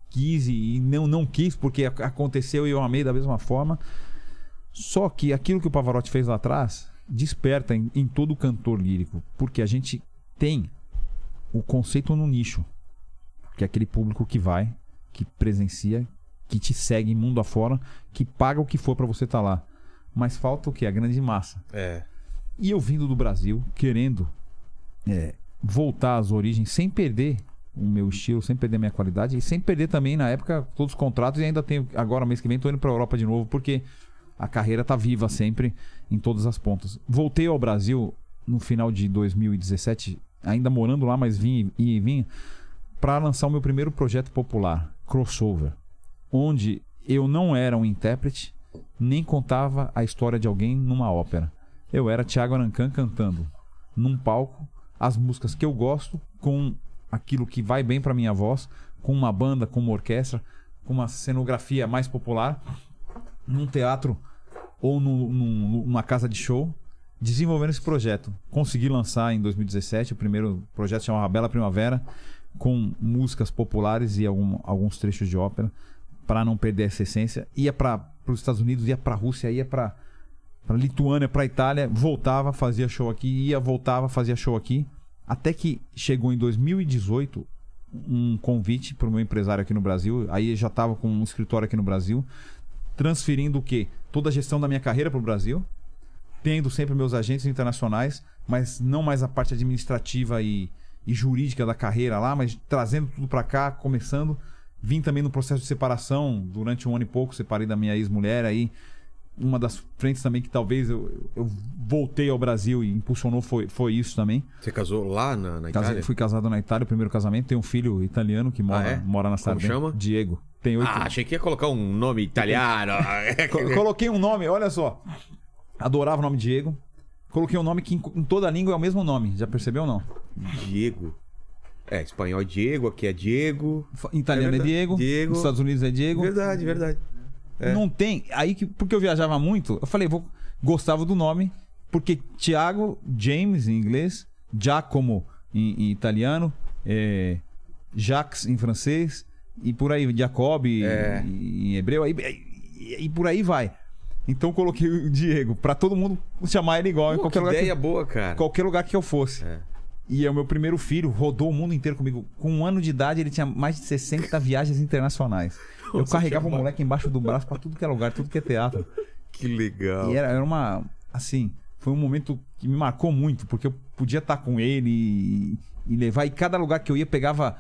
quis e não não quis porque ac- aconteceu e eu amei da mesma forma. Só que aquilo que o Pavarotti fez lá atrás desperta em, em todo cantor lírico, porque a gente tem o conceito no nicho, que é aquele público que vai, que presencia, que te segue mundo afora, que paga o que for pra você estar lá. Mas falta o que? A grande massa. É. E eu vindo do Brasil, querendo é, voltar às origens sem perder o meu estilo, sem perder a minha qualidade e sem perder também, na época, todos os contratos. E ainda tenho, agora, mês que vem, tô indo pra Europa de novo, porque a carreira tá viva sempre em todas as pontas. Voltei ao Brasil no final de 2017, ainda morando lá, mas vim e vim, para lançar o meu primeiro projeto popular, Crossover, onde eu não era um intérprete, nem contava a história de alguém numa ópera. Eu era Thiago Arancan cantando num palco as músicas que eu gosto com aquilo que vai bem para minha voz, com uma banda, com uma orquestra, com uma cenografia mais popular, num teatro ou no- num- numa casa de show, desenvolvendo esse projeto. Consegui lançar em 2017 o primeiro projeto chamava Bela Primavera, com músicas populares e algum- alguns trechos de ópera, para não perder essa essência. Ia para os Estados Unidos, ia para a Rússia, ia para para Lituânia, para Itália, voltava, fazia show aqui, ia, voltava, fazia show aqui, até que chegou em 2018 um convite para o meu empresário aqui no Brasil, aí já estava com um escritório aqui no Brasil, transferindo o quê? Toda a gestão da minha carreira para o Brasil, tendo sempre meus agentes internacionais, mas não mais a parte administrativa e, e jurídica da carreira lá, mas trazendo tudo para cá, começando. Vim também no processo de separação, durante um ano e pouco, separei da minha ex-mulher aí. Uma das frentes também que talvez eu, eu voltei ao Brasil e impulsionou foi, foi isso também. Você casou lá na, na Casei- Itália? fui casado na Itália, o primeiro casamento. Tenho um filho italiano que mora, Ah, é? mora na Como Sardenha. chama? Diego. Tem oito Ah, achei que ia colocar um nome italiano. Co- Coloquei um nome, olha só. Adorava o nome Diego. Coloquei um nome que em, em toda língua é o mesmo nome. Já percebeu ou não? Diego. É, espanhol é Diego, aqui é Diego. Italiano é, verdade. Diego, Diego. Nos Estados Unidos é Diego. Verdade, verdade. É. Não tem. Aí que porque eu viajava muito, eu falei, vou gostava do nome, porque Tiago, James em inglês, Giacomo em, em italiano, é, Jacques em francês e por aí Jacob É. em, em hebreu aí, e, e por aí vai. Então eu coloquei o Diego pra todo mundo chamar ele igual em Pô, qualquer que lugar, ideia que, boa, cara. qualquer lugar que eu fosse. É. E é o meu primeiro filho, rodou o mundo inteiro comigo. Com um ano de idade, ele tinha mais de 60 viagens internacionais. Eu Nossa, carregava o moleque embaixo do braço pra tudo que é lugar, tudo que é teatro. Que legal. E era, era uma. Assim, foi um momento que me marcou muito, porque eu podia estar com ele e, e levar. E cada lugar que eu ia, pegava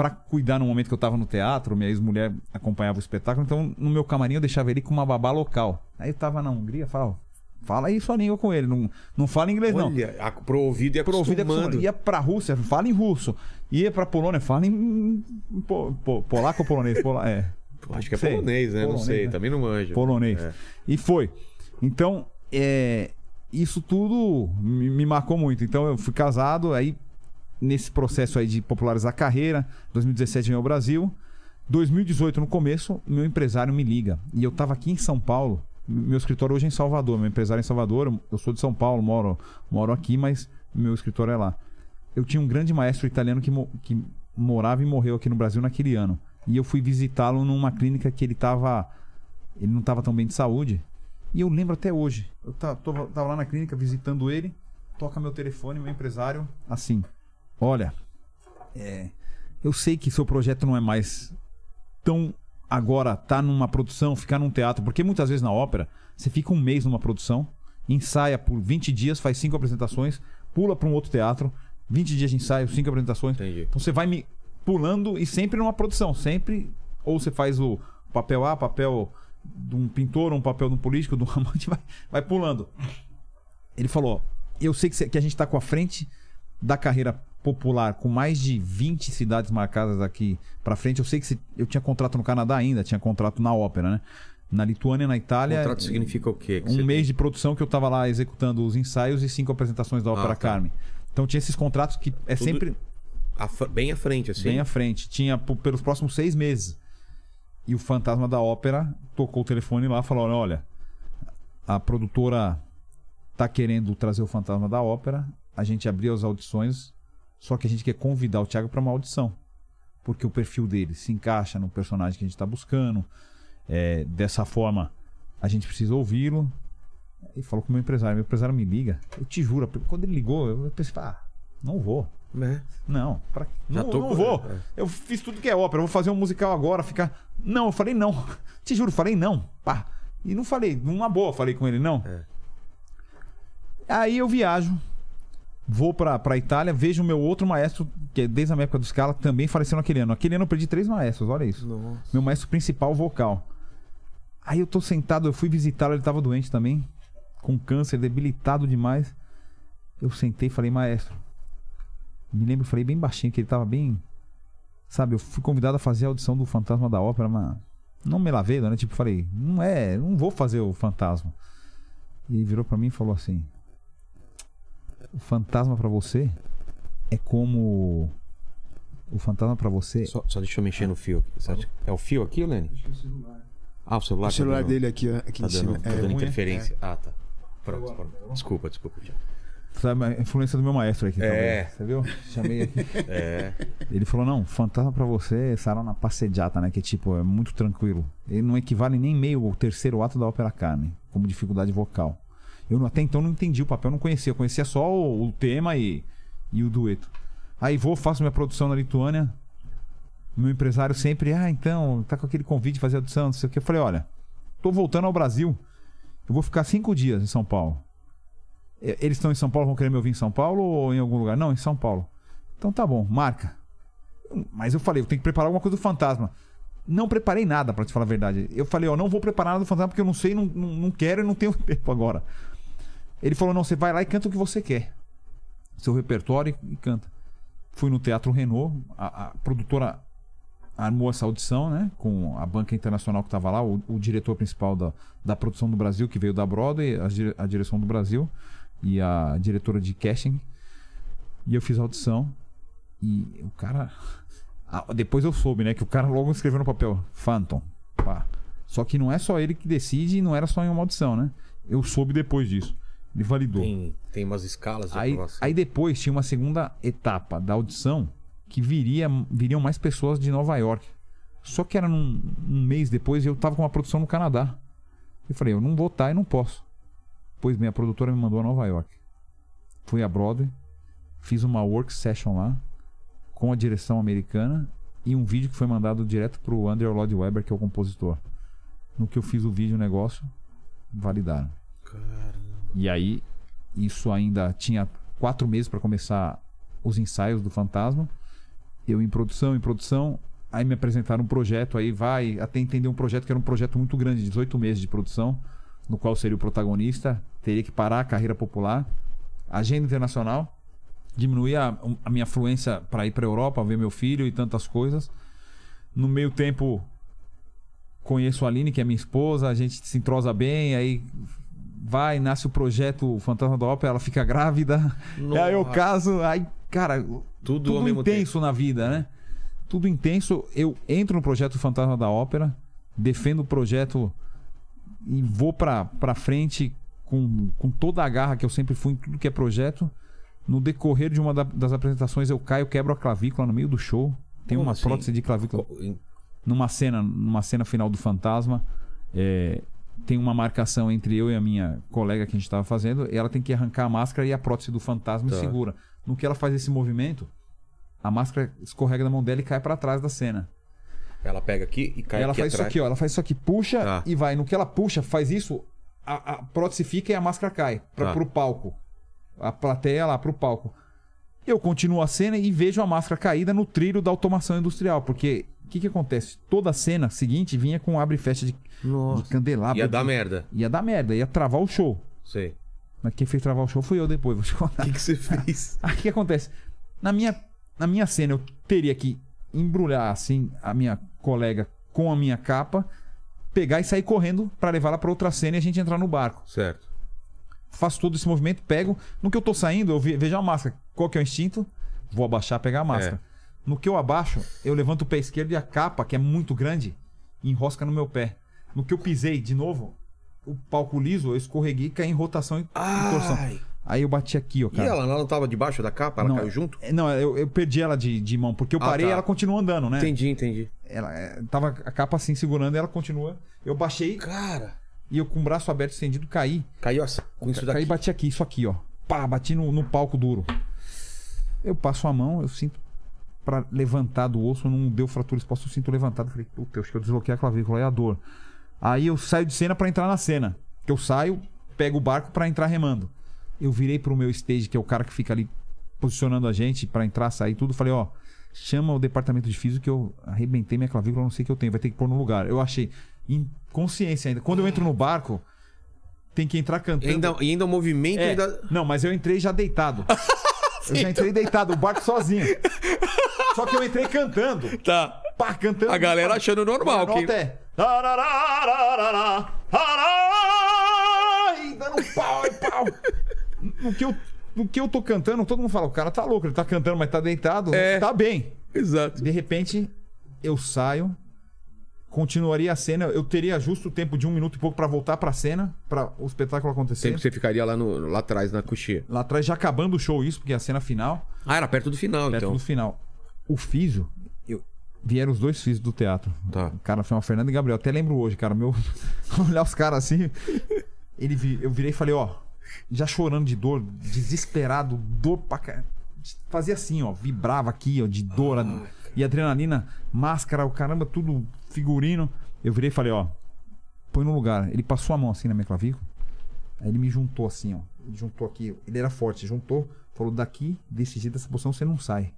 pra cuidar no momento que eu tava no teatro. Minha ex-mulher acompanhava o espetáculo, então no meu camarim eu deixava ele com uma babá local. Aí eu tava na Hungria, falava. Fala aí sua língua com ele, não, não fala inglês não. Olha, pro ouvido e Pro ouvido é acostumando. Ia pra Rússia, fala em russo. Ia pra Polônia, fala em. po- po- polaco ou polonês? Pola- é. Acho que é Sei. polonês, né? não Polonês, sei, né? também não manjo. Polonês. É. E foi. Então, é, isso tudo me, me marcou muito. Então, eu fui casado, aí nesse processo aí de popularizar a carreira, 2017 vim ao Brasil. 2018, no começo, meu empresário me liga. E eu tava aqui em São Paulo. Meu escritório hoje é em Salvador. Meu empresário é em Salvador. Eu sou de São Paulo, moro, moro aqui, mas meu escritório é lá. Eu tinha um grande maestro italiano que, que morava e morreu aqui no Brasil naquele ano. E eu fui visitá-lo numa clínica que ele tava. Ele não tava tão bem de saúde. E eu lembro até hoje. Eu tava lá na clínica visitando ele. Toca meu telefone, meu empresário, assim. Olha, é, eu sei que seu projeto não é mais tão agora tá numa produção, ficar num teatro, porque muitas vezes na ópera você fica um mês numa produção, ensaia por 20 dias, faz cinco apresentações, pula para um outro teatro, 20 dias de ensaio, cinco apresentações. Entendi. Então você vai me pulando e sempre numa produção, sempre ou você faz o papel A, papel de um pintor, um papel de um político, de um amante, vai, vai pulando. Ele falou: Eu sei que, que a gente está com a frente da carreira popular, com mais de 20 cidades marcadas daqui pra frente. Eu sei que eu tinha contrato no Canadá ainda, tinha contrato na ópera, né? Na Lituânia, na Itália. Contrato significa o quê? Que Um mês tem? de produção que eu tava lá executando os ensaios e cinco apresentações da Ópera Ah, tá. Carmen. Então tinha esses contratos que é Tudo- sempre. fr- bem à frente, assim. bem à frente. Tinha pelos próximos seis meses. E o fantasma da ópera tocou o telefone lá e falou: olha, a produtora tá querendo trazer o fantasma da ópera. A gente abriu as audições, só que a gente quer convidar o Thiago para uma audição. Porque o perfil dele se encaixa no personagem que a gente está buscando. É, dessa forma, a gente precisa ouvi-lo. E falou com o meu empresário. Meu empresário me liga. Eu te juro, quando ele ligou, eu pensei, ah, não vou. É. Não, pra... Já não, tô não vou. é. Eu fiz tudo que é ópera, eu vou fazer um musical agora, ficar. Não, eu falei não. Te juro, falei não. Pá. E não falei, numa boa, falei com ele, não. É. Aí eu viajo, vou pra, pra Itália, vejo o meu outro maestro, que é desde a minha época do Scala, também faleceu naquele ano. Aquele ano eu perdi três maestros, olha isso. Nossa. Meu maestro principal vocal. Aí eu tô sentado, eu fui visitá-lo, ele tava doente também, com câncer, debilitado demais. Eu sentei e falei, maestro. Me lembro, falei bem baixinho, que ele tava bem. Sabe, eu fui convidado a fazer a audição do Fantasma da Ópera, mas não me lavei, né? Tipo, falei, não é, não vou fazer o fantasma. E ele virou pra mim e falou assim: O fantasma pra você é como. O fantasma pra você Só, só deixa eu mexer no fio. aqui. Você acha- É o fio aqui, Lenny? Ah, o celular. O celular tá dando, dele aqui, ó, aqui Tá em cima. dando, tá É, dando ruim, é? interferência. Ah, tá. Pronto, pronto. Desculpa, desculpa. Thiago. Sabe a influência do meu maestro aqui É. também. Você viu? Chamei aqui. É. Ele falou: não, fantasma pra você é sarau na passeggiata, né? Que tipo, é muito tranquilo. Ele não equivale nem meio ao terceiro ato da ópera Carmen, como dificuldade vocal. Eu até então não entendi o papel, não conhecia. Eu conhecia só o, o tema e, e o dueto. Aí vou, faço minha produção na Lituânia. Meu empresário sempre, ah, então, tá com aquele convite de fazer audição, não sei o que. Eu falei: olha, tô voltando ao Brasil. Eu vou ficar cinco dias em São Paulo. Eles estão em São Paulo, vão querer me ouvir em São Paulo ou em algum lugar? Não, em São Paulo. Então tá bom, marca. Mas eu falei, eu tenho que preparar alguma coisa do fantasma. Não preparei nada, pra te falar a verdade. Eu falei, ó, não vou preparar nada do fantasma porque eu não sei, não, não, não quero e não tenho tempo agora. Ele falou, não, você vai lá e canta o que você quer. Seu repertório e, canta. Fui no Teatro Renault, a, a produtora armou essa audição, né? Com a banca internacional que estava lá, o, o diretor principal da, da produção do Brasil, que veio da Broadway, a, a direção do Brasil e a diretora de casting. E eu fiz a audição. E o cara. Ah, depois eu soube, né? Que o cara logo escreveu no papel: Phantom. Pá. Só que não é só ele que decide e não era só em uma audição, né? Eu soube depois disso. Ele validou. Tem, tem umas escalas de Aí, aprovação. aí depois tinha uma segunda etapa da audição que viria, viriam mais pessoas de Nova York. Só que era num, um mês depois e eu tava com uma produção no Canadá. Eu falei, eu não vou estar e não posso. Pois bem, a produtora me mandou a Nova York. Fui a Broadway, fiz uma work session lá com a direção americana e um vídeo que foi mandado direto pro Andrew Lloyd Webber, que é o compositor. No que eu fiz o vídeo, o negócio, validaram. E aí, isso ainda tinha quatro meses para começar os ensaios do Fantasma. Eu em produção, em produção. Aí me apresentaram um projeto, aí vai até entender um projeto que era um projeto muito grande, 18 meses de produção, no qual seria o protagonista, teria que parar a carreira popular, agenda internacional, diminuir a, a minha fluência para ir para Europa, ver meu filho e tantas coisas. No meio tempo, conheço a Aline, que é minha esposa, a gente se entrosa bem, aí vai, nasce o projeto Fantasma da Ópera, ela fica grávida, aí eu Nossa. caso, aí, cara, Tudo, ao tudo mesmo intenso na vida, né? Tudo intenso. Eu entro no projeto Fantasma da Ópera, defendo o projeto e vou pra, pra frente com, com toda a garra que eu sempre fui em tudo que é projeto. No decorrer de uma da- das apresentações, eu caio, quebro a clavícula no meio do show. Tem Como uma assim? prótese de clavícula numa cena, numa cena final do Fantasma, é, tem uma marcação entre eu e a minha colega que a gente estava fazendo, e ela tem que arrancar a máscara e a prótese do fantasma Tá. segura. No que ela faz esse movimento, a máscara escorrega da mão dela e cai para trás da cena. Ela pega aqui e cai ela aqui faz isso atrás. aqui, ó, ela faz isso aqui, puxa Tá. e vai. No que ela puxa, faz isso, a, a prótese fica e a máscara cai para Tá. pro palco. A plateia lá pro palco. Eu continuo a cena e vejo a máscara caída no trilho da automação industrial, porque o que que acontece? Toda a cena seguinte vinha com abre e fecha de, de candelabro. Ia dar merda. Ia dar merda, ia travar o show. Sei. Mas quem fez travar o show fui eu depois, vou te contar. O que, que você fez? Aí o que acontece? Na minha, na minha cena, eu teria que embrulhar assim a minha colega com a minha capa, pegar e sair correndo pra levar ela pra outra cena e a gente entrar no barco. Certo. Faço todo esse movimento, pego. No que eu tô saindo, eu ve- vejo a máscara. Qual que é o instinto? Vou abaixar, pegar a máscara. No que eu abaixo, eu levanto o pé esquerdo e a capa, que é muito grande, enrosca no meu pé. No que eu pisei de novo, o palco liso, eu escorreguei e caí em rotação e, e torção. Ai. Aí eu bati aqui, ó, E cara. ela, ela não tava debaixo da capa? Ela Não, caiu junto? Não, eu, eu perdi ela de, de mão, porque eu Ah, parei tá. e ela continuou andando, né? Entendi, entendi. Ela é, tava a capa assim segurando e ela continua. Eu baixei Cara, e eu com o braço aberto estendido caí. caiu assim, com isso Caí daqui. e bati aqui, isso aqui, ó. Pá, bati no, no palco duro. Eu passo a mão, eu sinto pra levantar do osso, não deu fratura exposta, eu sinto levantado. Falei, puta, acho que eu desloquei a clavícula, é a dor. Aí eu saio de cena pra entrar na cena. Que eu saio, pego o barco pra entrar remando. Eu virei pro meu stage, que é o cara que fica ali posicionando a gente pra entrar, sair, tudo. Falei, ó, chama o departamento de físico que eu arrebentei minha clavícula, não sei o que eu tenho, vai ter que pôr no lugar. Eu achei, em consciência ainda. Quando eu entro no barco, tem que entrar E cantando. ainda, e ainda o movimento É, ainda. Não, mas eu entrei já deitado. eu já entrei deitado, o barco sozinho. Só que eu entrei cantando. Tá. Pá, cantando. A galera achando normal. A Que... nota é. E dando pau e pau. No que, eu, no que eu tô cantando, todo mundo fala: o cara tá louco, ele tá cantando, mas tá deitado. É. Tá bem. Exato. De repente, eu saio, continuaria a cena. Eu teria justo o tempo de um minuto e pouco pra voltar pra cena, pra o espetáculo acontecer. Sempre você ficaria lá, no, lá atrás, na coxinha. Lá atrás, já acabando o show, isso, porque é a cena final. Ah, era perto do final, Perto então. do final. O Físio, eu... vieram os dois Físios do teatro. Tá. O cara chama Fernando e Gabriel. Até lembro hoje, cara. Meu... Olhar os caras assim. Ele vi... Eu virei e falei, ó. Já chorando de dor, desesperado, dor pra. Fazia assim, ó. Vibrava aqui, ó, de dor. E adrenalina, máscara, o caramba, tudo figurino. Eu virei e falei, ó. Põe no lugar. Ele passou a mão assim na minha clavícula. Aí ele me juntou assim, ó. Ele juntou aqui. Ele era forte, juntou. Falou, daqui, desse jeito, dessa posição, você não sai.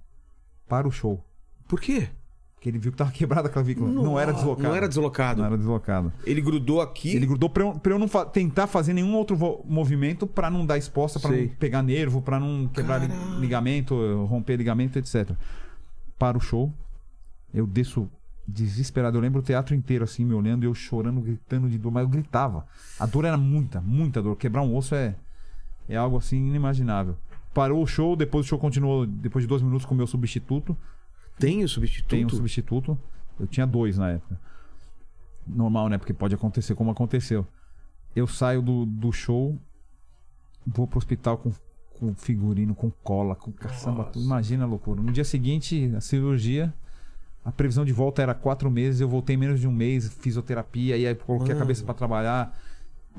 Para o show. Por quê? Porque ele viu que tava quebrada a clavícula. Não, era deslocado. Não era deslocado. Não era deslocado. Ele grudou aqui. Ele grudou pra eu, pra eu não fa- tentar fazer nenhum outro movimento pra não dar exposta, pra Sei. não pegar nervo, pra não quebrar Caralho. ligamento, romper ligamento, etc. Para o show, eu desço desesperado. Eu lembro o teatro inteiro assim me olhando, eu chorando, gritando de dor, mas eu gritava. A dor era muita, muita dor. Quebrar um osso é, é algo assim inimaginável. Parou o show, depois o show continuou, depois de dois minutos com o meu substituto. Tem o substituto? Tem um substituto. Eu tinha dois na época. Normal, né? Porque pode acontecer como aconteceu. Eu saio do, do show, vou pro hospital com, com figurino, com cola, com caçamba, tudo. Imagina a loucura. No dia seguinte, a cirurgia, a previsão de volta era quatro meses. Eu voltei menos de um mês, fisioterapia, e aí coloquei a Mano. cabeça pra trabalhar.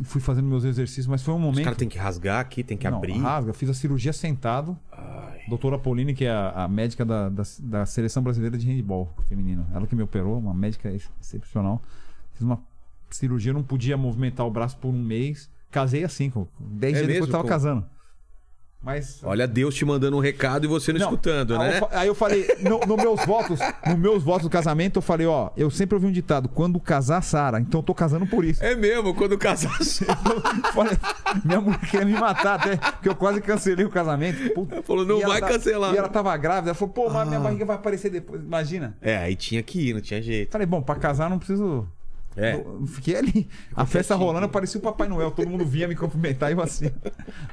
E fui fazendo meus exercícios, mas foi um Os momento. caras têm que rasgar aqui, tem que Não, abrir. rasga. Fiz a cirurgia sentado. Ai. Doutora Pauline, que é a, a médica da, da, da seleção brasileira de handball feminino. Ela que me operou, uma médica ex- excepcional. Fiz uma cirurgia, não podia movimentar o braço por um mês. Casei assim, com 10 É dias mesmo, depois eu tava com- casando. Mas. Olha Deus te mandando um recado e você não, Não, escutando, né? eu Aí eu falei, no, no meus votos, no meus votos do casamento, eu falei, ó, eu sempre ouvi um ditado, quando casar, Sara, então eu tô casando por isso. É mesmo, quando. Eu falei, minha mulher queria me matar até, porque eu quase cancelei o casamento. Puta. falou, não vai tá- cancelar. E ela tava grávida, ela falou, pô, mas minha Ah. barriga vai aparecer depois, imagina. É, aí tinha que ir, não tinha jeito. Falei, bom, pra casar não preciso. É. Eu fiquei ali. A festa quietinho. rolando, parecia o Papai Noel. Todo mundo vinha me cumprimentar e eu assim.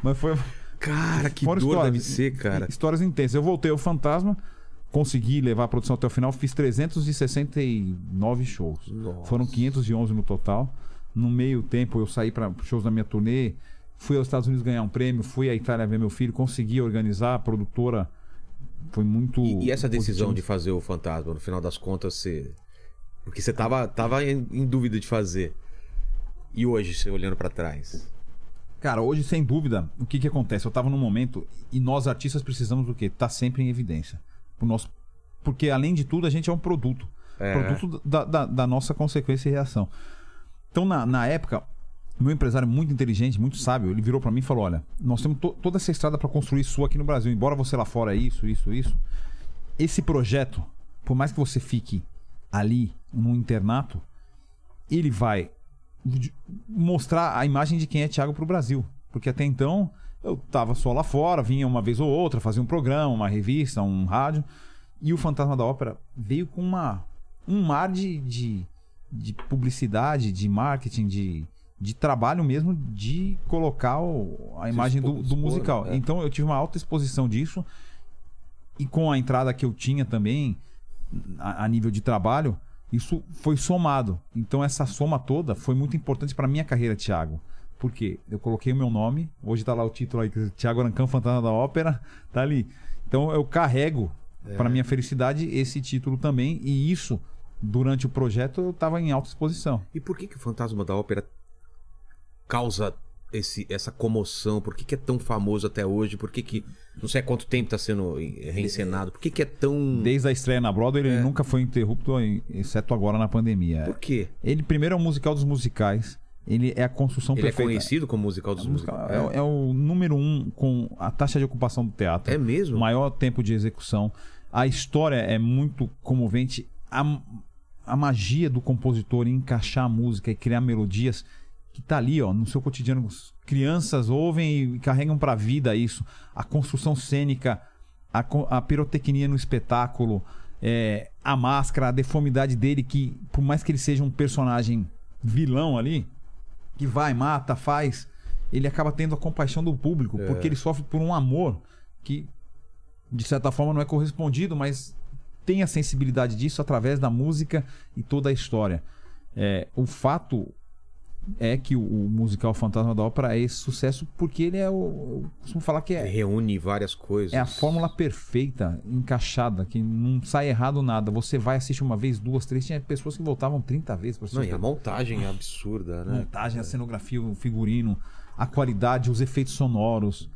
Mas foi. Cara, que foram dor histórias- deve ser, cara. Histórias intensas. Eu voltei ao Fantasma, consegui levar a produção até o final, fiz 369 shows. Nossa. Foram 511 no total. No meio tempo eu saí para shows da minha turnê, fui aos Estados Unidos ganhar um prêmio, fui à Itália ver meu filho, consegui organizar, a produtora foi muito. E, e essa decisão positiva. de fazer o fantasma, no final das contas, você. Porque você tava, tava em, em dúvida de fazer. E hoje, você olhando pra trás. Cara, hoje, sem dúvida, o que que acontece? Eu tava num momento e nós artistas precisamos do quê? Tá sempre em evidência. Nosso... Porque, além de tudo, a gente é um produto. É. Produto da, da, da nossa consequência e reação. Então, na, na época, meu empresário muito inteligente, muito sábio, ele virou pra mim e falou: Olha, nós temos to- toda essa estrada pra construir sua aqui no Brasil. Embora você lá fora é isso, isso, isso. Esse projeto, por mais que você fique ali, num internato, ele vai mostrar a imagem de quem é Thiago pro Brasil. Porque até então eu tava só lá fora, vinha uma vez ou outra, fazia um programa, uma revista, um rádio. E o Fantasma da Ópera veio com uma, um mar de, de, de publicidade, de marketing, de, de trabalho mesmo de colocar o- a imagem do, expo- do expor, musical. né? Então eu tive uma alta exposição disso. e com a entrada que eu tinha também, a, a nível de trabalho, isso foi somado. Então essa soma toda foi muito importante para minha carreira, Thiago. Por quê? Eu coloquei o meu nome, hoje tá lá o título aí, Thiago Arancão, Fantasma da Ópera, tá ali. Então eu carrego para minha felicidade esse título também e isso durante o projeto eu estava em alta exposição. E por que, que o Fantasma da Ópera causa esse, essa comoção? Por que, que é tão famoso até hoje? Por que, que não sei há quanto tempo está sendo reencenado? Por que, que é tão. Desde a estreia na Broadway ele É. nunca foi interrupto, exceto agora na pandemia. Por quê? Ele primeiro é o musical dos musicais. Ele é a construção Ele é perfeita. conhecido como musical dos A música músicos. é, é o número um com a taxa de ocupação do teatro. É mesmo? Maior tempo de execução. A história é muito comovente. A, a magia do compositor em encaixar a música e criar melodias que tá ali, ó, no seu cotidiano. As Crianças ouvem e carregam pra vida isso. A construção cênica, a, a pirotecnia no espetáculo, é, a máscara, a deformidade dele, que por mais que ele seja um personagem vilão ali, que vai, mata, faz, ele acaba tendo a compaixão do público, É. porque ele sofre por um amor que, de certa forma, não é correspondido, mas tem a sensibilidade disso através da música e toda a história. É, o fato é que o, o musical Fantasma da Ópera é esse sucesso porque ele é o. Eu costumo falar que é, reúne várias coisas. é a fórmula perfeita, encaixada, que não sai errado nada. Você vai assistir uma vez, duas, três. Tinha pessoas que voltavam 30 vezes para Não, assistir. e a montagem é absurda, né? montagem, a cenografia, o figurino, a qualidade, os efeitos sonoros.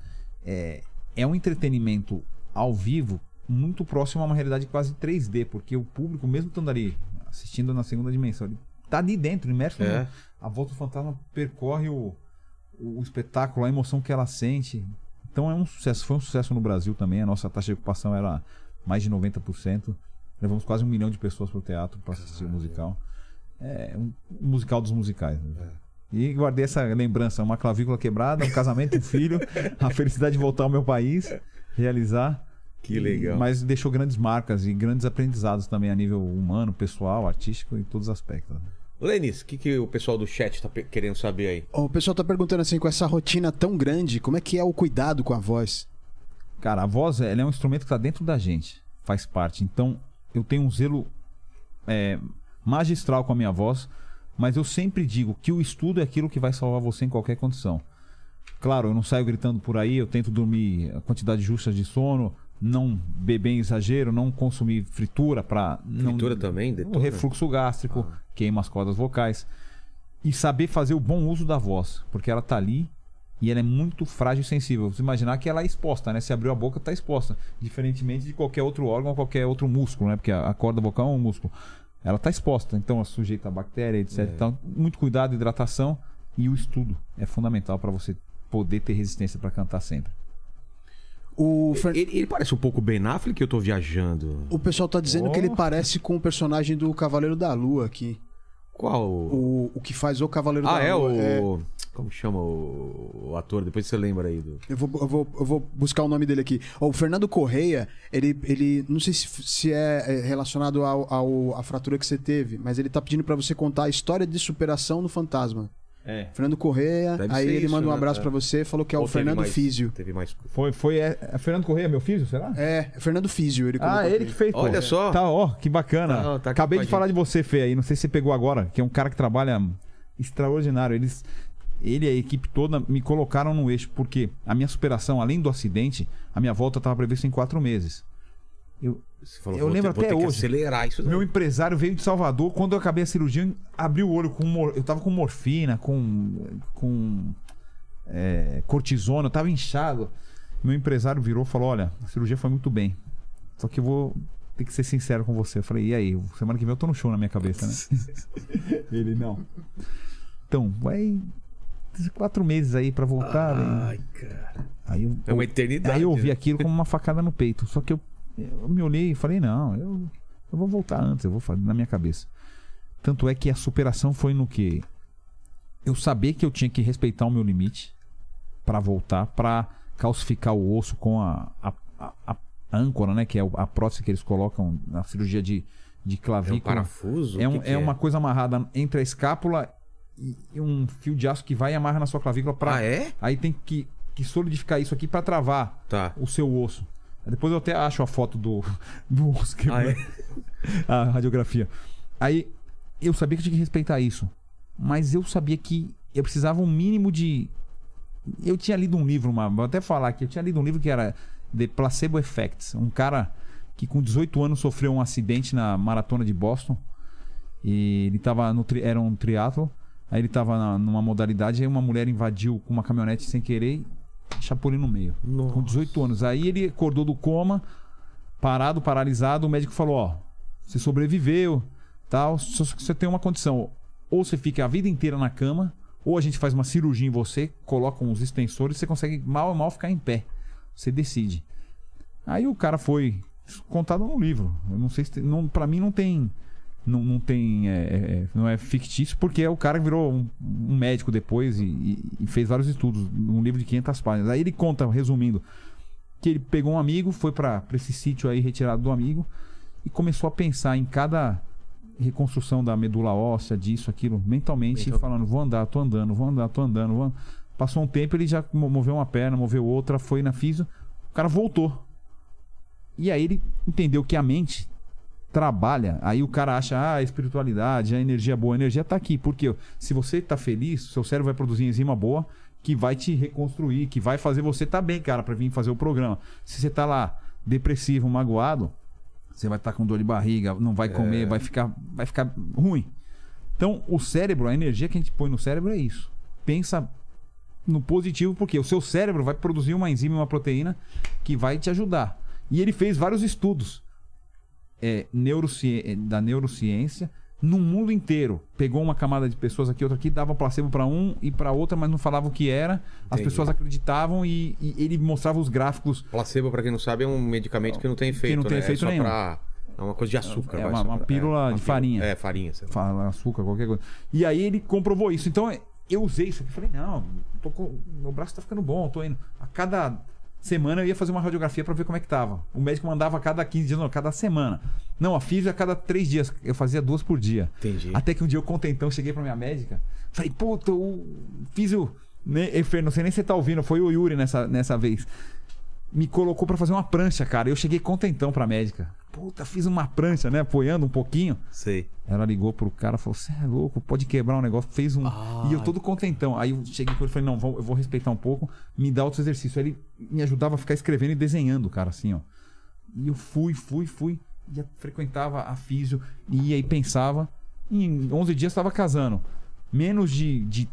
É, é um entretenimento ao vivo muito próximo a uma realidade quase 3D, porque o público, mesmo estando ali assistindo na segunda dimensão, ele tá ali dentro, imerso. É. no- A volta do fantasma percorre o, o espetáculo, a emoção que ela sente. Então é um sucesso. Foi um sucesso no Brasil também. A nossa taxa de ocupação era mais de 90%. Levamos quase um milhão de pessoas pro teatro para assistir o musical. É um, um musical dos musicais. né? E guardei essa lembrança: uma clavícula quebrada, um casamento, um filho, a felicidade de voltar ao meu país, realizar. Que legal. Mas deixou grandes marcas e grandes aprendizados também a nível humano, pessoal, artístico, em todos os aspectos. Lenis, o que, que o pessoal do chat tá querendo saber aí? O pessoal tá perguntando assim, com essa rotina tão grande, como é que é o cuidado com a voz? Cara, a voz ela é um instrumento que está dentro da gente, faz parte. Então, eu tenho um zelo é, magistral com a minha voz, mas eu sempre digo que o estudo é aquilo que vai salvar você em qualquer condição. Claro, eu não saio gritando por aí, eu tento dormir a quantidade justa de sono, não beber em exagero, não consumir fritura para não Fritura também? o detona? refluxo gástrico, queima as cordas vocais. E saber fazer o bom uso da voz, porque ela tá ali e ela é muito frágil e sensível. Você imaginar que ela é exposta, né? Se abriu a boca, tá exposta. Diferentemente de qualquer outro órgão ou qualquer outro músculo, né? Porque a corda vocal é um músculo. Ela tá exposta, então é sujeita a bactéria, etc. Então, muito cuidado, hidratação e o estudo é fundamental para você poder ter resistência para cantar sempre. O, Fer- Ele, ele parece um pouco Ben Affleck, eu tô viajando. o pessoal tá dizendo Oh. que ele parece com o personagem do Cavaleiro da Lua aqui. Qual? O, o que faz o Cavaleiro Ah, da é Lua. o. Como chama o... o ator? Depois você lembra aí do. Eu vou, eu, vou, eu vou buscar o nome dele aqui. O Fernando Correia, ele, ele não sei se, se é é relacionado ao, ao- à fratura que você teve, mas ele tá pedindo pra você contar a história de superação no fantasma. É. Fernando Correia, Deve aí ele isso, manda um né? abraço É. pra você, falou que é Ou o teve Fernando mais- Físio. Teve mais. Foi, foi é, é Fernando Correia, meu filho, será? É, é Fernando Físio, ele colocou Ah, ele aqui. que fez, pô. Olha só. Tá, ó, que bacana. Tá, tá aqui Acabei com de a falar gente. de você, Fê, aí. Não sei se você pegou agora, que é um cara que trabalha extraordinário. Eles, ele e a equipe toda me colocaram no eixo, porque a minha superação, além do acidente, a minha volta estava prevista em quatro meses. Eu, Você falou, Eu lembro ter, até hoje. acelerar isso. meu empresário veio de Salvador. Quando eu acabei a cirurgia, abriu o olho com. mor- Eu tava com morfina, com. com é, cortisona, eu tava inchado. Meu empresário virou e falou: Olha, a cirurgia foi muito bem. Só que eu vou ter que ser sincero com você. Eu falei: E aí? Semana que vem eu tô no show na minha cabeça, né? Ele não. Então, vai. Quatro meses aí pra voltar. Ai, cara. Aí eu, É uma eternidade. Aí eu ouvi né? aquilo como uma facada no peito. Só que eu, eu me olhei e falei, não, eu, eu vou voltar antes, eu vou fazer na minha cabeça. Tanto é que a superação foi no que? Eu sabia que eu tinha que respeitar o meu limite para voltar, para calcificar o osso com a, a, a- a âncora, né? Que é a prótese que eles colocam na cirurgia de, de É um clavícula. parafuso? É, um- que é uma coisa amarrada entre a escápula e, e um fio de aço que vai e amarra na sua clavícula para Ah, é? Aí tem que, que solidificar isso aqui para travar Tá. o seu osso. Depois eu até acho a foto do, do osso Ah, é? a radiografia. Aí eu sabia que eu tinha que respeitar isso. Mas eu sabia que eu precisava um mínimo de. Eu tinha lido um livro, uma... vou até falar aqui, eu tinha lido um livro que era The Placebo Effects. Um cara que com 18 anos sofreu um acidente na maratona de Boston. E ele tava no tri... era um triatlo. Aí ele tava na- numa modalidade, aí uma mulher invadiu com uma caminhonete sem querer chapou ele no meio. Com 18 anos. Aí ele acordou do coma, parado, paralisado. O médico falou: Ó, você sobreviveu, tal. Só que você tem uma condição: ou você fica a vida inteira na cama, ou a gente faz uma cirurgia em você, coloca uns extensores, você consegue mal mal ficar em pé. Você decide. Aí o cara foi contado no livro. Eu não sei se tem, não, para mim não tem não, não tem é, é, não é fictício porque é o cara que virou um, um médico depois e, e- fez vários estudos num livro de 500 páginas. Aí ele conta, resumindo, que ele pegou um amigo, foi para esse sítio aí retirado do amigo e começou a pensar em cada reconstrução da medula óssea, disso, aquilo, mentalmente, Mental- falando, vou andar, tô andando, vou andar, tô andando, vou... Passou um tempo, ele já mo- moveu uma perna, moveu outra, foi na físio, o cara voltou. E aí ele entendeu que a mente trabalha, aí o cara acha, ah, a espiritualidade, a energia boa, a energia tá aqui, porque se você tá feliz, seu cérebro vai produzir enzima boa que vai te reconstruir, que vai fazer você tá bem, cara, para vir fazer o programa. Se você tá lá depressivo, magoado, você vai estar com dor de barriga, não vai comer, vai ficar vai ficar ruim. Então, o cérebro, a energia que a gente põe no cérebro é isso. Pensa no positivo, porque o seu cérebro vai produzir uma enzima e uma proteína que vai te ajudar. E ele fez vários estudos é, neuroci- é, da neurociência no mundo inteiro. Pegou uma camada de pessoas aqui, outra aqui, dava placebo para um e para outra, mas não falava o que era. As Entendi. pessoas acreditavam e, e ele mostrava os gráficos. Placebo, pra quem não sabe, é um medicamento que não tem efeito, não tem né? efeito é só nenhum. pra... É uma coisa de açúcar. É uma- uma pra- pílula de pílula- farinha. É, farinha. sei lá. fala açúcar, qualquer coisa. E aí ele comprovou isso. Então eu usei isso aqui. Falei, não, tô com- meu braço tá ficando bom, tô indo. A cada semana eu ia fazer uma radiografia para ver como é que tava. O médico mandava a cada 15 dias, não, cada semana. Não, a física a cada 3 dias. Eu fazia duas por dia. Entendi. Até que um dia eu contentão, cheguei pra minha médica. Falei, puta, o físio. Né, eh, Fer, não sei nem se você tá ouvindo, foi o Yuri nessa, nessa vez. Me colocou pra fazer uma prancha, cara. Eu cheguei contentão pra médica. Puta, fiz uma prancha, né? Apoiando um pouquinho. Sei. Ela ligou pro cara e falou: Você é louco, pode quebrar um negócio. Fez um. Ah. E eu todo contentão. Aí eu cheguei com ele e falei: Não, vou- eu vou respeitar um pouco, me dá outros exercícios. Aí ele me ajudava a ficar escrevendo e desenhando, cara, assim, ó. E eu fui, fui, fui. E frequentava a físio. E aí pensava. Em 11 dias estava casando. Menos de, de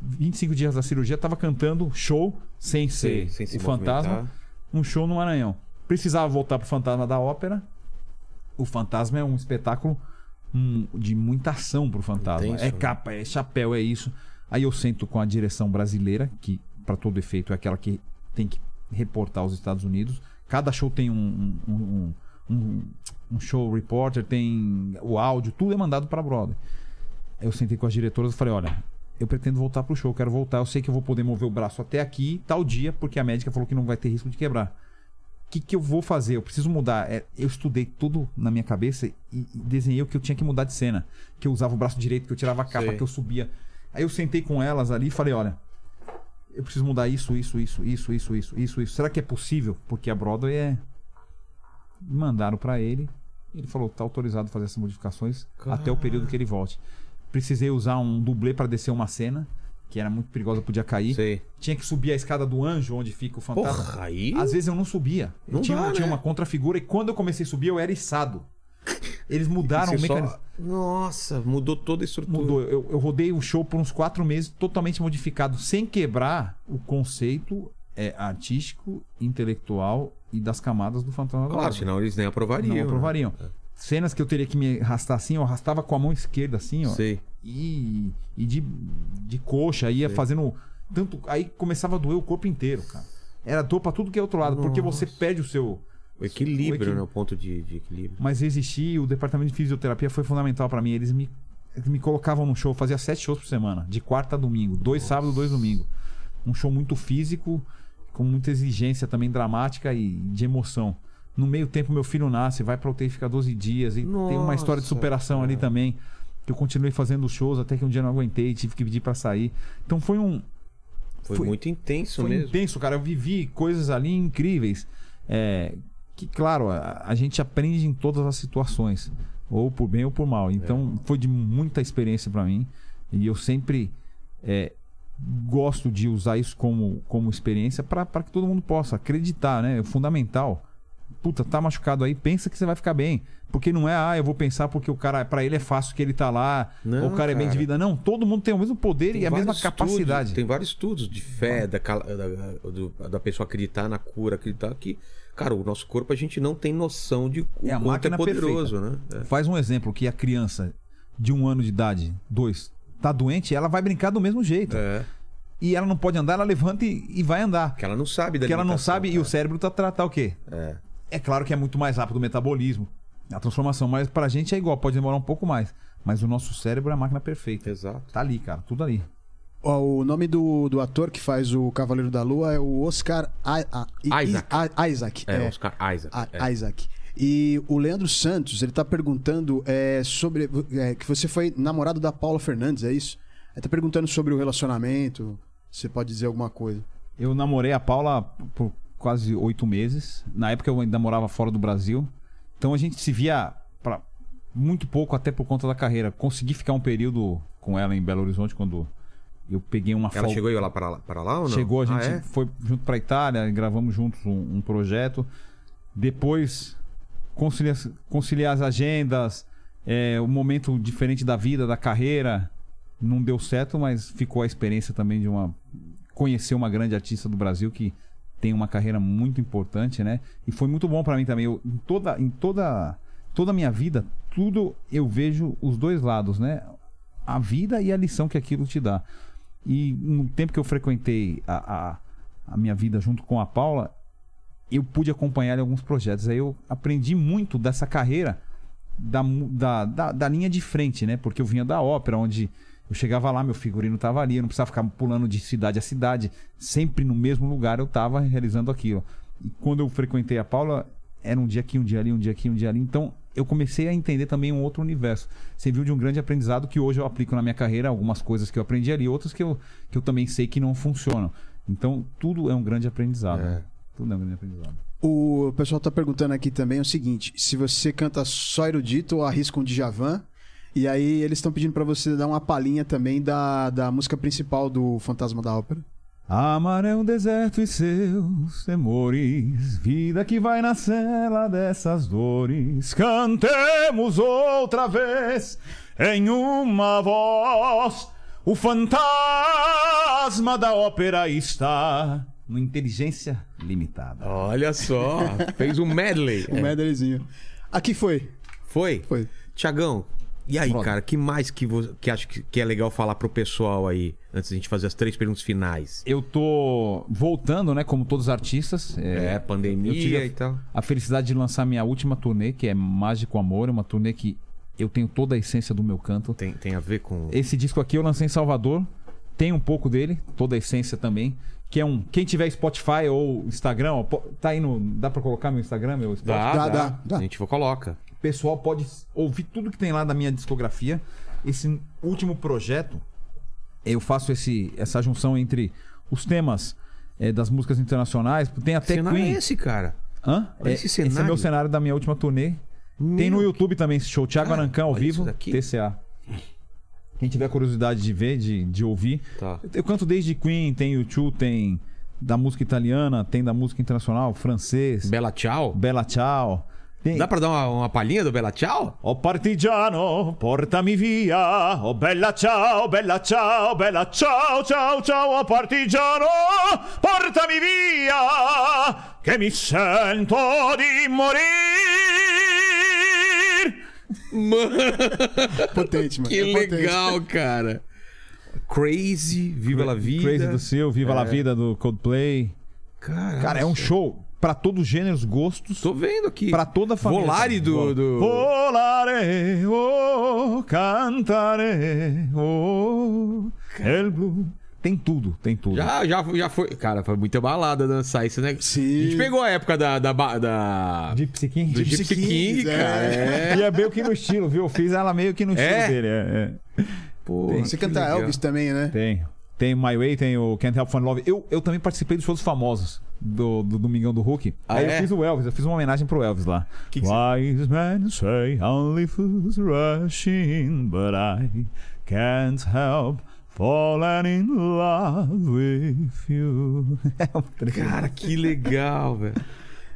25 dias da cirurgia, tava cantando show sem ser sem se o fantasma movimentar. Um show no Maranhão. Precisava voltar pro Fantasma da Ópera. O Fantasma é um espetáculo hum, de muita ação pro Fantasma. Intenso, é né? capa, é chapéu, é isso. Aí eu sento com a direção brasileira, que para todo efeito é aquela que tem que reportar aos Estados Unidos. Cada show tem um, um, um, um- show reporter, tem o áudio, tudo é mandado para Broadway. Aí eu sentei com as diretoras e falei, olha, eu pretendo voltar pro show, quero voltar, eu sei que eu vou poder mover o braço até aqui, tal dia, porque a médica falou que não vai ter risco de quebrar. O que, que eu vou fazer? Eu preciso mudar. É, eu estudei tudo na minha cabeça e, e desenhei o que eu tinha que mudar de cena. Que eu usava o braço direito, que eu tirava a capa, Sei. que eu subia. Aí eu sentei com elas ali e falei, olha, eu preciso mudar isso, isso, isso, isso, isso, isso, isso, isso. Será que é possível? Porque a Broadway é. Mandaram pra ele. Ele falou, tá autorizado a fazer essas modificações até o período que ele volte. Precisei usar um dublê para descer uma cena, que era muito perigosa, podia cair. Sei. Tinha que subir a escada do anjo, onde fica o fantasma. Porra, aí... Às vezes eu não subia. Eu Não tinha, dá, tinha né? uma contrafigura e quando eu comecei a subir eu era içado. Eles mudaram o Você só- mecanismo. Nossa, mudou toda a estrutura. Mudou. Eu, eu rodei o show por uns quatro meses totalmente modificado, sem quebrar o conceito é, artístico, intelectual e das camadas do Fantasma Claro, senão eles nem aprovariam. Não né? Cenas que eu teria que me arrastar assim, eu arrastava com a mão esquerda assim, ó. Sei. E, e de, de coxa, ia fazendo. Tanto, aí começava a doer o corpo inteiro, cara. Era dor pra tudo que é outro lado, porque você perde o seu. O equilíbrio, O equilíbrio. né? O ponto de, de equilíbrio. Mas existir, o departamento de fisioterapia foi fundamental pra mim. Eles me, me colocavam no show, eu fazia sete shows por semana, de quarta a domingo, dois sábados, dois domingos. Um show muito físico, com muita exigência também dramática e de emoção. No meio tempo, meu filho nasce, vai pra UTI, fica 12 dias. E tem uma história de Nossa, superação ali cara. também. Que eu continuei fazendo shows até que um dia não aguentei, tive que pedir pra sair. Então foi um, Foi, Foi- muito intenso foi mesmo. intenso, cara. Eu vivi coisas ali incríveis. é, que, claro, a, a gente aprende em todas as situações, ou por bem ou por mal. Então, foi de muita experiência para mim. E eu sempre é, gosto de usar isso como, como experiência para que todo mundo possa acreditar, né? É fundamental. Puta, tá machucado aí, pensa que você vai ficar bem. Porque não é, ah, eu vou pensar porque o cara, para ele é fácil que ele tá lá, Não, ou o cara, é bem de vida. Não, todo mundo tem o mesmo poder Tem e a mesma capacidade. estudos, tem vários estudos de fé, da, da, da pessoa acreditar na cura, acreditar que, cara, o nosso corpo a gente não tem noção de o É a quanto é poderoso, né? É. Faz um exemplo que a criança de um ano de idade, dois, tá doente, ela vai brincar do mesmo jeito. É. E ela não pode andar, ela levanta e, e vai andar. Que ela não sabe da Porque ela não sabe e cara. o cérebro tá tratar o quê? É. É claro que é muito mais rápido o metabolismo, a transformação, mas pra gente é igual, pode demorar um pouco mais. Mas o nosso cérebro é a máquina perfeita. Exato. Tá ali, cara, tudo ali. O nome do, do ator que faz o Cavaleiro da Lua é o Oscar I- a- I- Isaac. I- Isaac. É, é. Oscar Isaac. É. Isaac. E o Leandro Santos, ele tá perguntando é, sobre. é, que você foi namorado da Paula Fernandes, é isso? Ele tá perguntando sobre o relacionamento. Você pode dizer alguma coisa? Eu namorei a Paula por quase oito meses. Na época eu ainda morava fora do Brasil. Então a gente se via pra muito pouco, até por conta da carreira. Consegui ficar um período com ela em Belo Horizonte quando eu peguei uma Ela folga. chegou aí lá para lá, para lá ou não? Chegou, a Ah, gente é? foi junto pra Itália, gravamos juntos um, um projeto. Depois, conciliar, conciliar as agendas, é, o momento diferente da vida, da carreira, não deu certo, mas ficou a experiência também de uma conhecer uma grande artista do Brasil que tem uma carreira muito importante, né? E foi muito bom pra mim também. Eu, em toda, em toda, toda a minha vida, tudo eu vejo os dois lados, né? A vida e a lição que aquilo te dá. E no tempo que eu frequentei a, a, a minha vida junto com a Paula, eu pude acompanhar alguns projetos. Aí eu aprendi muito dessa carreira da, da, da, da linha de frente, né? Porque eu vinha da ópera, onde eu chegava lá, meu figurino tava ali, eu não precisava ficar pulando de cidade a cidade. Sempre no mesmo lugar eu tava realizando aquilo. E quando eu frequentei a Paula, era um dia aqui, um dia ali, um dia aqui, um dia ali. Então eu comecei a entender também um outro universo. Serviu de um grande aprendizado que hoje eu aplico na minha carreira, algumas coisas que eu aprendi ali, outras que eu, que eu também sei que não funcionam. Então tudo é um grande aprendizado. É. Tudo é um grande aprendizado. O pessoal tá perguntando aqui também o seguinte: se você canta só erudito ou arrisca um Djavan. E aí eles estão pedindo pra você dar uma palhinha também da, da música principal do Fantasma da Ópera. Amar é um deserto e seus temores, vida que vai na cela dessas dores. Cantemos outra vez em uma voz. O fantasma da ópera está no inteligência limitada. Olha só, fez um medley. Um medleyzinho. Aqui foi. Foi? Foi. Tiagão, e aí, Pronto. cara, que mais que, você, que acha que, que é legal falar pro pessoal aí, antes da gente fazer as três perguntas finais? Eu tô voltando, né, como todos os artistas. É, pandemia eu tive a- e tal. a felicidade de lançar minha última turnê, que é Mágico Amor, é uma turnê que eu tenho toda a essência do meu canto. Tem, tem a ver com. Esse disco aqui eu lancei em Salvador, tem um pouco dele, toda a essência também, que é um, quem tiver Spotify ou Instagram, ó, tá aí no, dá pra colocar meu Instagram, meu Spotify? Dá, Dá, dá, dá, dá. A gente coloca. O pessoal pode ouvir tudo que tem lá da minha discografia. Esse último projeto, eu faço esse, essa junção entre os temas eh, das músicas internacionais, tem até cenário Queen. é esse, cara? Hã? É, esse esse é cenário. meu cenário da minha última turnê. Tem no Meu, YouTube também esse show. Thiago Cara, Arancão ao vivo. TCA. Quem tiver curiosidade de ver, de, de ouvir. Tá. Eu canto desde Queen, tem YouTube, tem da música italiana, tem da música internacional, francês, Bela Tchau? Bella Ciao. Tem... Dá pra dar uma, uma palhinha do Bela Tchau? Oh partigiano, portami via. Oh bella ciao, bella ciao, bella ciao, ciao, ciao. Oh partigiano, portami via. Che mi sento di morir. Potente, mano. Que É potente. legal, cara. Crazy, Viva la Vida. Crazy do Seu, Viva la Vida do Coldplay. Cara, Cara, é um show pra todos os gêneros, gostos. Tô vendo aqui. Pra toda a família. Volare do. do... Volare, oh, cantare, oh, el blu. Tem tudo, tem tudo. Já, já, já foi. Cara, foi muita balada dançar isso, né? Sim. A gente pegou a época da. da, da... Gypsy King. do Gypsy, Gypsy King, Kings, cara. É. E é meio que no estilo, viu? Eu fiz ela meio que no estilo É? dele. É, é. Pô, Você que canta legal. Elvis também, né? Tem. Tem My Way, tem o Can't Help Fun Love. Eu, eu também participei dos shows famosos. Do, do Domingão do Hulk. Ah, Aí é? eu fiz o Elvis, eu fiz uma homenagem pro Elvis lá. Que que Wise men say only fools rush in, but I can't help falling in love with you. É. Cara, que legal, velho.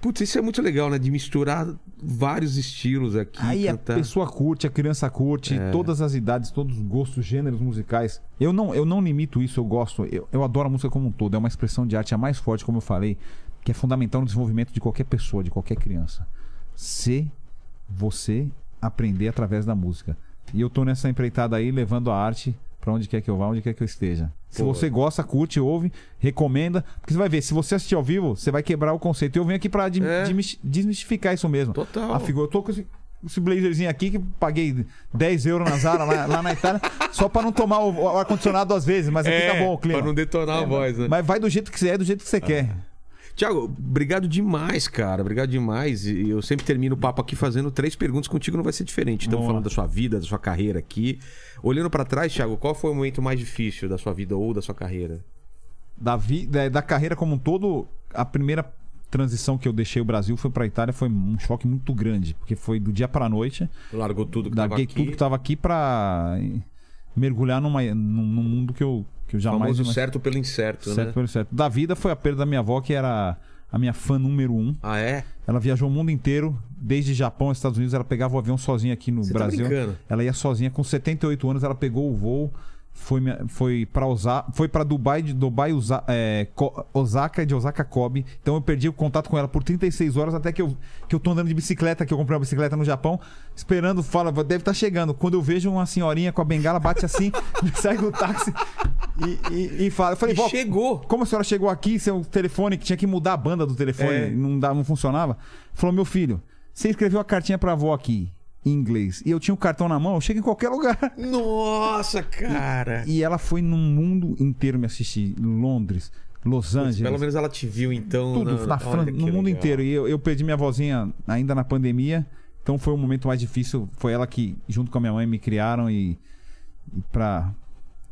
Putz, isso é muito legal, né? De misturar vários estilos aqui. Aí a cantar. pessoa curte, a criança curte, todas as idades, todos os gostos, gêneros musicais. Eu não, eu não limito isso, eu gosto. Eu, eu adoro a música como um todo. É uma expressão de arte a mais forte, como eu falei, que é fundamental no desenvolvimento de qualquer pessoa, de qualquer criança. Se você aprender através da música. E eu tô nessa empreitada aí, levando a arte pra onde quer que eu vá, onde quer que eu esteja. Se Pô. você gosta, curte, ouve, recomenda. Porque você vai ver, se você assistir ao vivo, você vai quebrar o conceito. E eu venho aqui pra É. desmis- desmistificar isso mesmo. Total. A figura, eu tô com esse, esse blazerzinho aqui que paguei 10 euros na Zara lá, lá na Itália, só pra não tomar o, o ar-condicionado duas vezes, mas aqui É, tá bom o clima. pra não detonar a voz, né? Mas vai do jeito que você é, do jeito que você quer. Tiago, obrigado demais, cara. Obrigado demais. E eu sempre termino o papo aqui fazendo três perguntas. Contigo não vai ser diferente. Estamos falando da sua vida, da sua carreira aqui. Olhando pra trás, Tiago, qual foi o momento mais difícil da sua vida ou da sua carreira? Da, vi, da, da carreira como um todo, a primeira transição que eu deixei o Brasil foi pra Itália, foi um choque muito grande, porque foi do dia pra noite. Largou tudo que tava Larguei aqui. tudo que tava aqui pra mergulhar numa, num, num mundo que eu, que eu jamais famoso certo pelo incerto, certo né? pelo certo. Da vida foi a perda da minha avó, que era a minha fã número um. Ah, é? Ela viajou o mundo inteiro, desde Japão, Estados Unidos. Ela pegava o avião sozinha aqui no Você tá Brasil. brincando? ela ia sozinha com 78 anos. Ela pegou o voo, foi, foi para Osaka, foi para Dubai, de Dubai Osa- é, Osaka, de Osaka Kobe. Então eu perdi o contato com ela por 36 horas até que eu que eu tô andando de bicicleta, que eu comprei uma bicicleta no Japão, esperando, fala, deve estar chegando. Quando eu vejo uma senhorinha com a bengala, bate assim, sai do táxi e, e, e fala. Eu falei, chegou. como a senhora chegou aqui, seu telefone, que tinha que mudar a banda do telefone, É. não, dá, não funcionava? Falou, meu filho, você escreveu a cartinha pra avó aqui, em inglês, e eu tinha o cartão na mão, eu chego em qualquer lugar. Nossa, cara. E ela foi no mundo inteiro me assistir, Londres, Los Angeles. Pelo menos ela te viu, então. Tudo, na- na olha Fran- que no mundo legal. inteiro. E eu, eu perdi minha vozinha ainda na pandemia. Então foi o momento mais difícil. Foi ela que, junto com a minha mãe, me criaram e, e pra.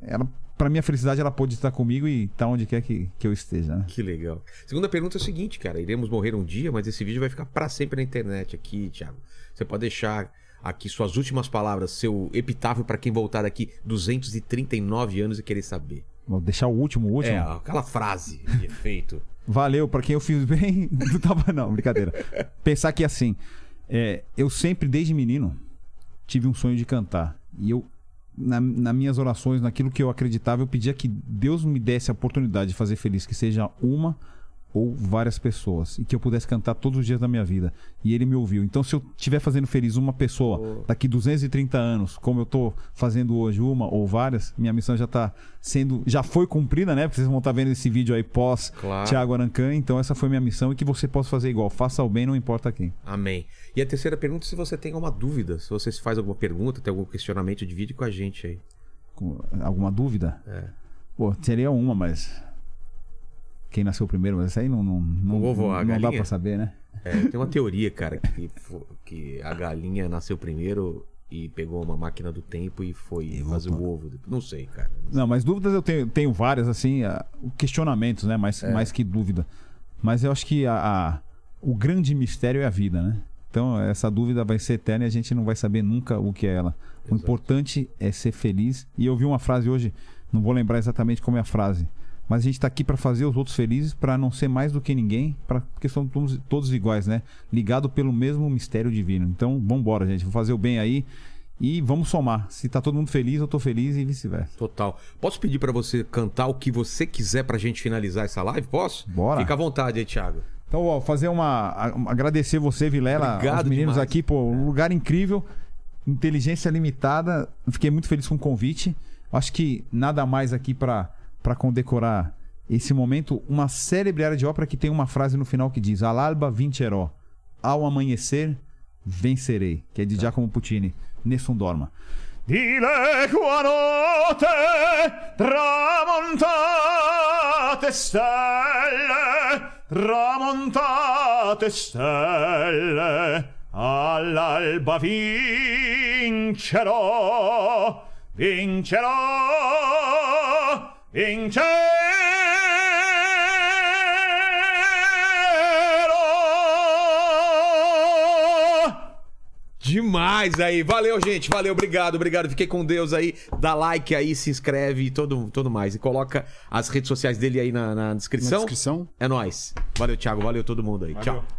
Ela, pra minha felicidade, ela pôde estar comigo e tá onde quer que, que eu esteja. Né? Que legal. Segunda pergunta é o seguinte, cara. Iremos morrer um dia, mas esse vídeo vai ficar pra sempre na internet aqui, Thiago. Você pode deixar aqui suas últimas palavras, seu epitáfio pra quem voltar daqui 239 anos e querer saber. Vou deixar o último, o último. É, aquela frase de efeito. Valeu, pra quem eu fiz bem. Não tava, não, brincadeira. Pensar que assim, é, eu sempre, desde menino, tive um sonho de cantar. E eu, na, nas minhas orações, naquilo que eu acreditava, eu pedia que Deus me desse a oportunidade de fazer feliz, que seja uma ou várias pessoas. E que eu pudesse cantar todos os dias da minha vida. E ele me ouviu. Então, se eu estiver fazendo feliz uma pessoa daqui 230 anos, como eu tô fazendo hoje, uma ou várias, minha missão já tá sendo. Já foi cumprida, né? Porque vocês vão estar vendo esse vídeo aí pós Claro. Thiago Arancan. Então, essa foi minha missão e que você possa fazer igual. Faça o bem, não importa quem. Amém. E a terceira pergunta, se você tem alguma dúvida, se você se faz alguma pergunta, tem algum questionamento, divide com a gente aí. Alguma dúvida? É. Pô, seria uma, mas. Quem nasceu primeiro, mas isso aí não, não, não, O ovo, a não dá pra saber, né? É, tem uma teoria, cara, que, que a galinha nasceu primeiro e pegou uma máquina do tempo e foi fazer o ovo. Não sei, cara. Não, mas dúvidas eu tenho, tenho várias, assim, questionamentos, né? Mais, É. mais que dúvida. Mas eu acho que a, a- o grande mistério é a vida, né? Então, essa dúvida vai ser eterna e a gente não vai saber nunca o que é ela. O Exato. importante é ser feliz. E eu vi uma frase hoje, não vou lembrar exatamente como é a frase, mas a gente está aqui para fazer os outros felizes, para não ser mais do que ninguém, pra, porque somos todos, todos iguais, né? Ligado pelo mesmo mistério divino. Então, vamos embora, gente. Vamos fazer o bem aí e vamos somar. Se tá todo mundo feliz, eu tô feliz e vice-versa. Total. Posso pedir pra você cantar o que você quiser pra gente finalizar essa live? Posso? Bora. Fica à vontade aí, Thiago. Então, ó, fazer uma. a- Agradecer você, Vilela, Obrigado os meninos demais. aqui, pô, um lugar incrível, inteligência limitada. Fiquei muito feliz com o convite. Acho que nada mais aqui pra para condecorar esse momento. Uma célebre área de ópera que tem uma frase no final que diz: All'alba vincerò, ao amanhecer vencerei, que é de Giacomo Puccini. Nessun dorma. Dile qua notte tramontate stelle, tramontate stelle, all'alba vincerò, vincerò, Intero Demais aí. Valeu, gente. Valeu, obrigado, obrigado. Fiquei com Deus aí. Dá like aí, se inscreve e todo, todo mais. E coloca as redes sociais dele aí na, na descrição. Na descrição. É nóis. Valeu, Thiago. Valeu todo mundo aí. Valeu. Tchau.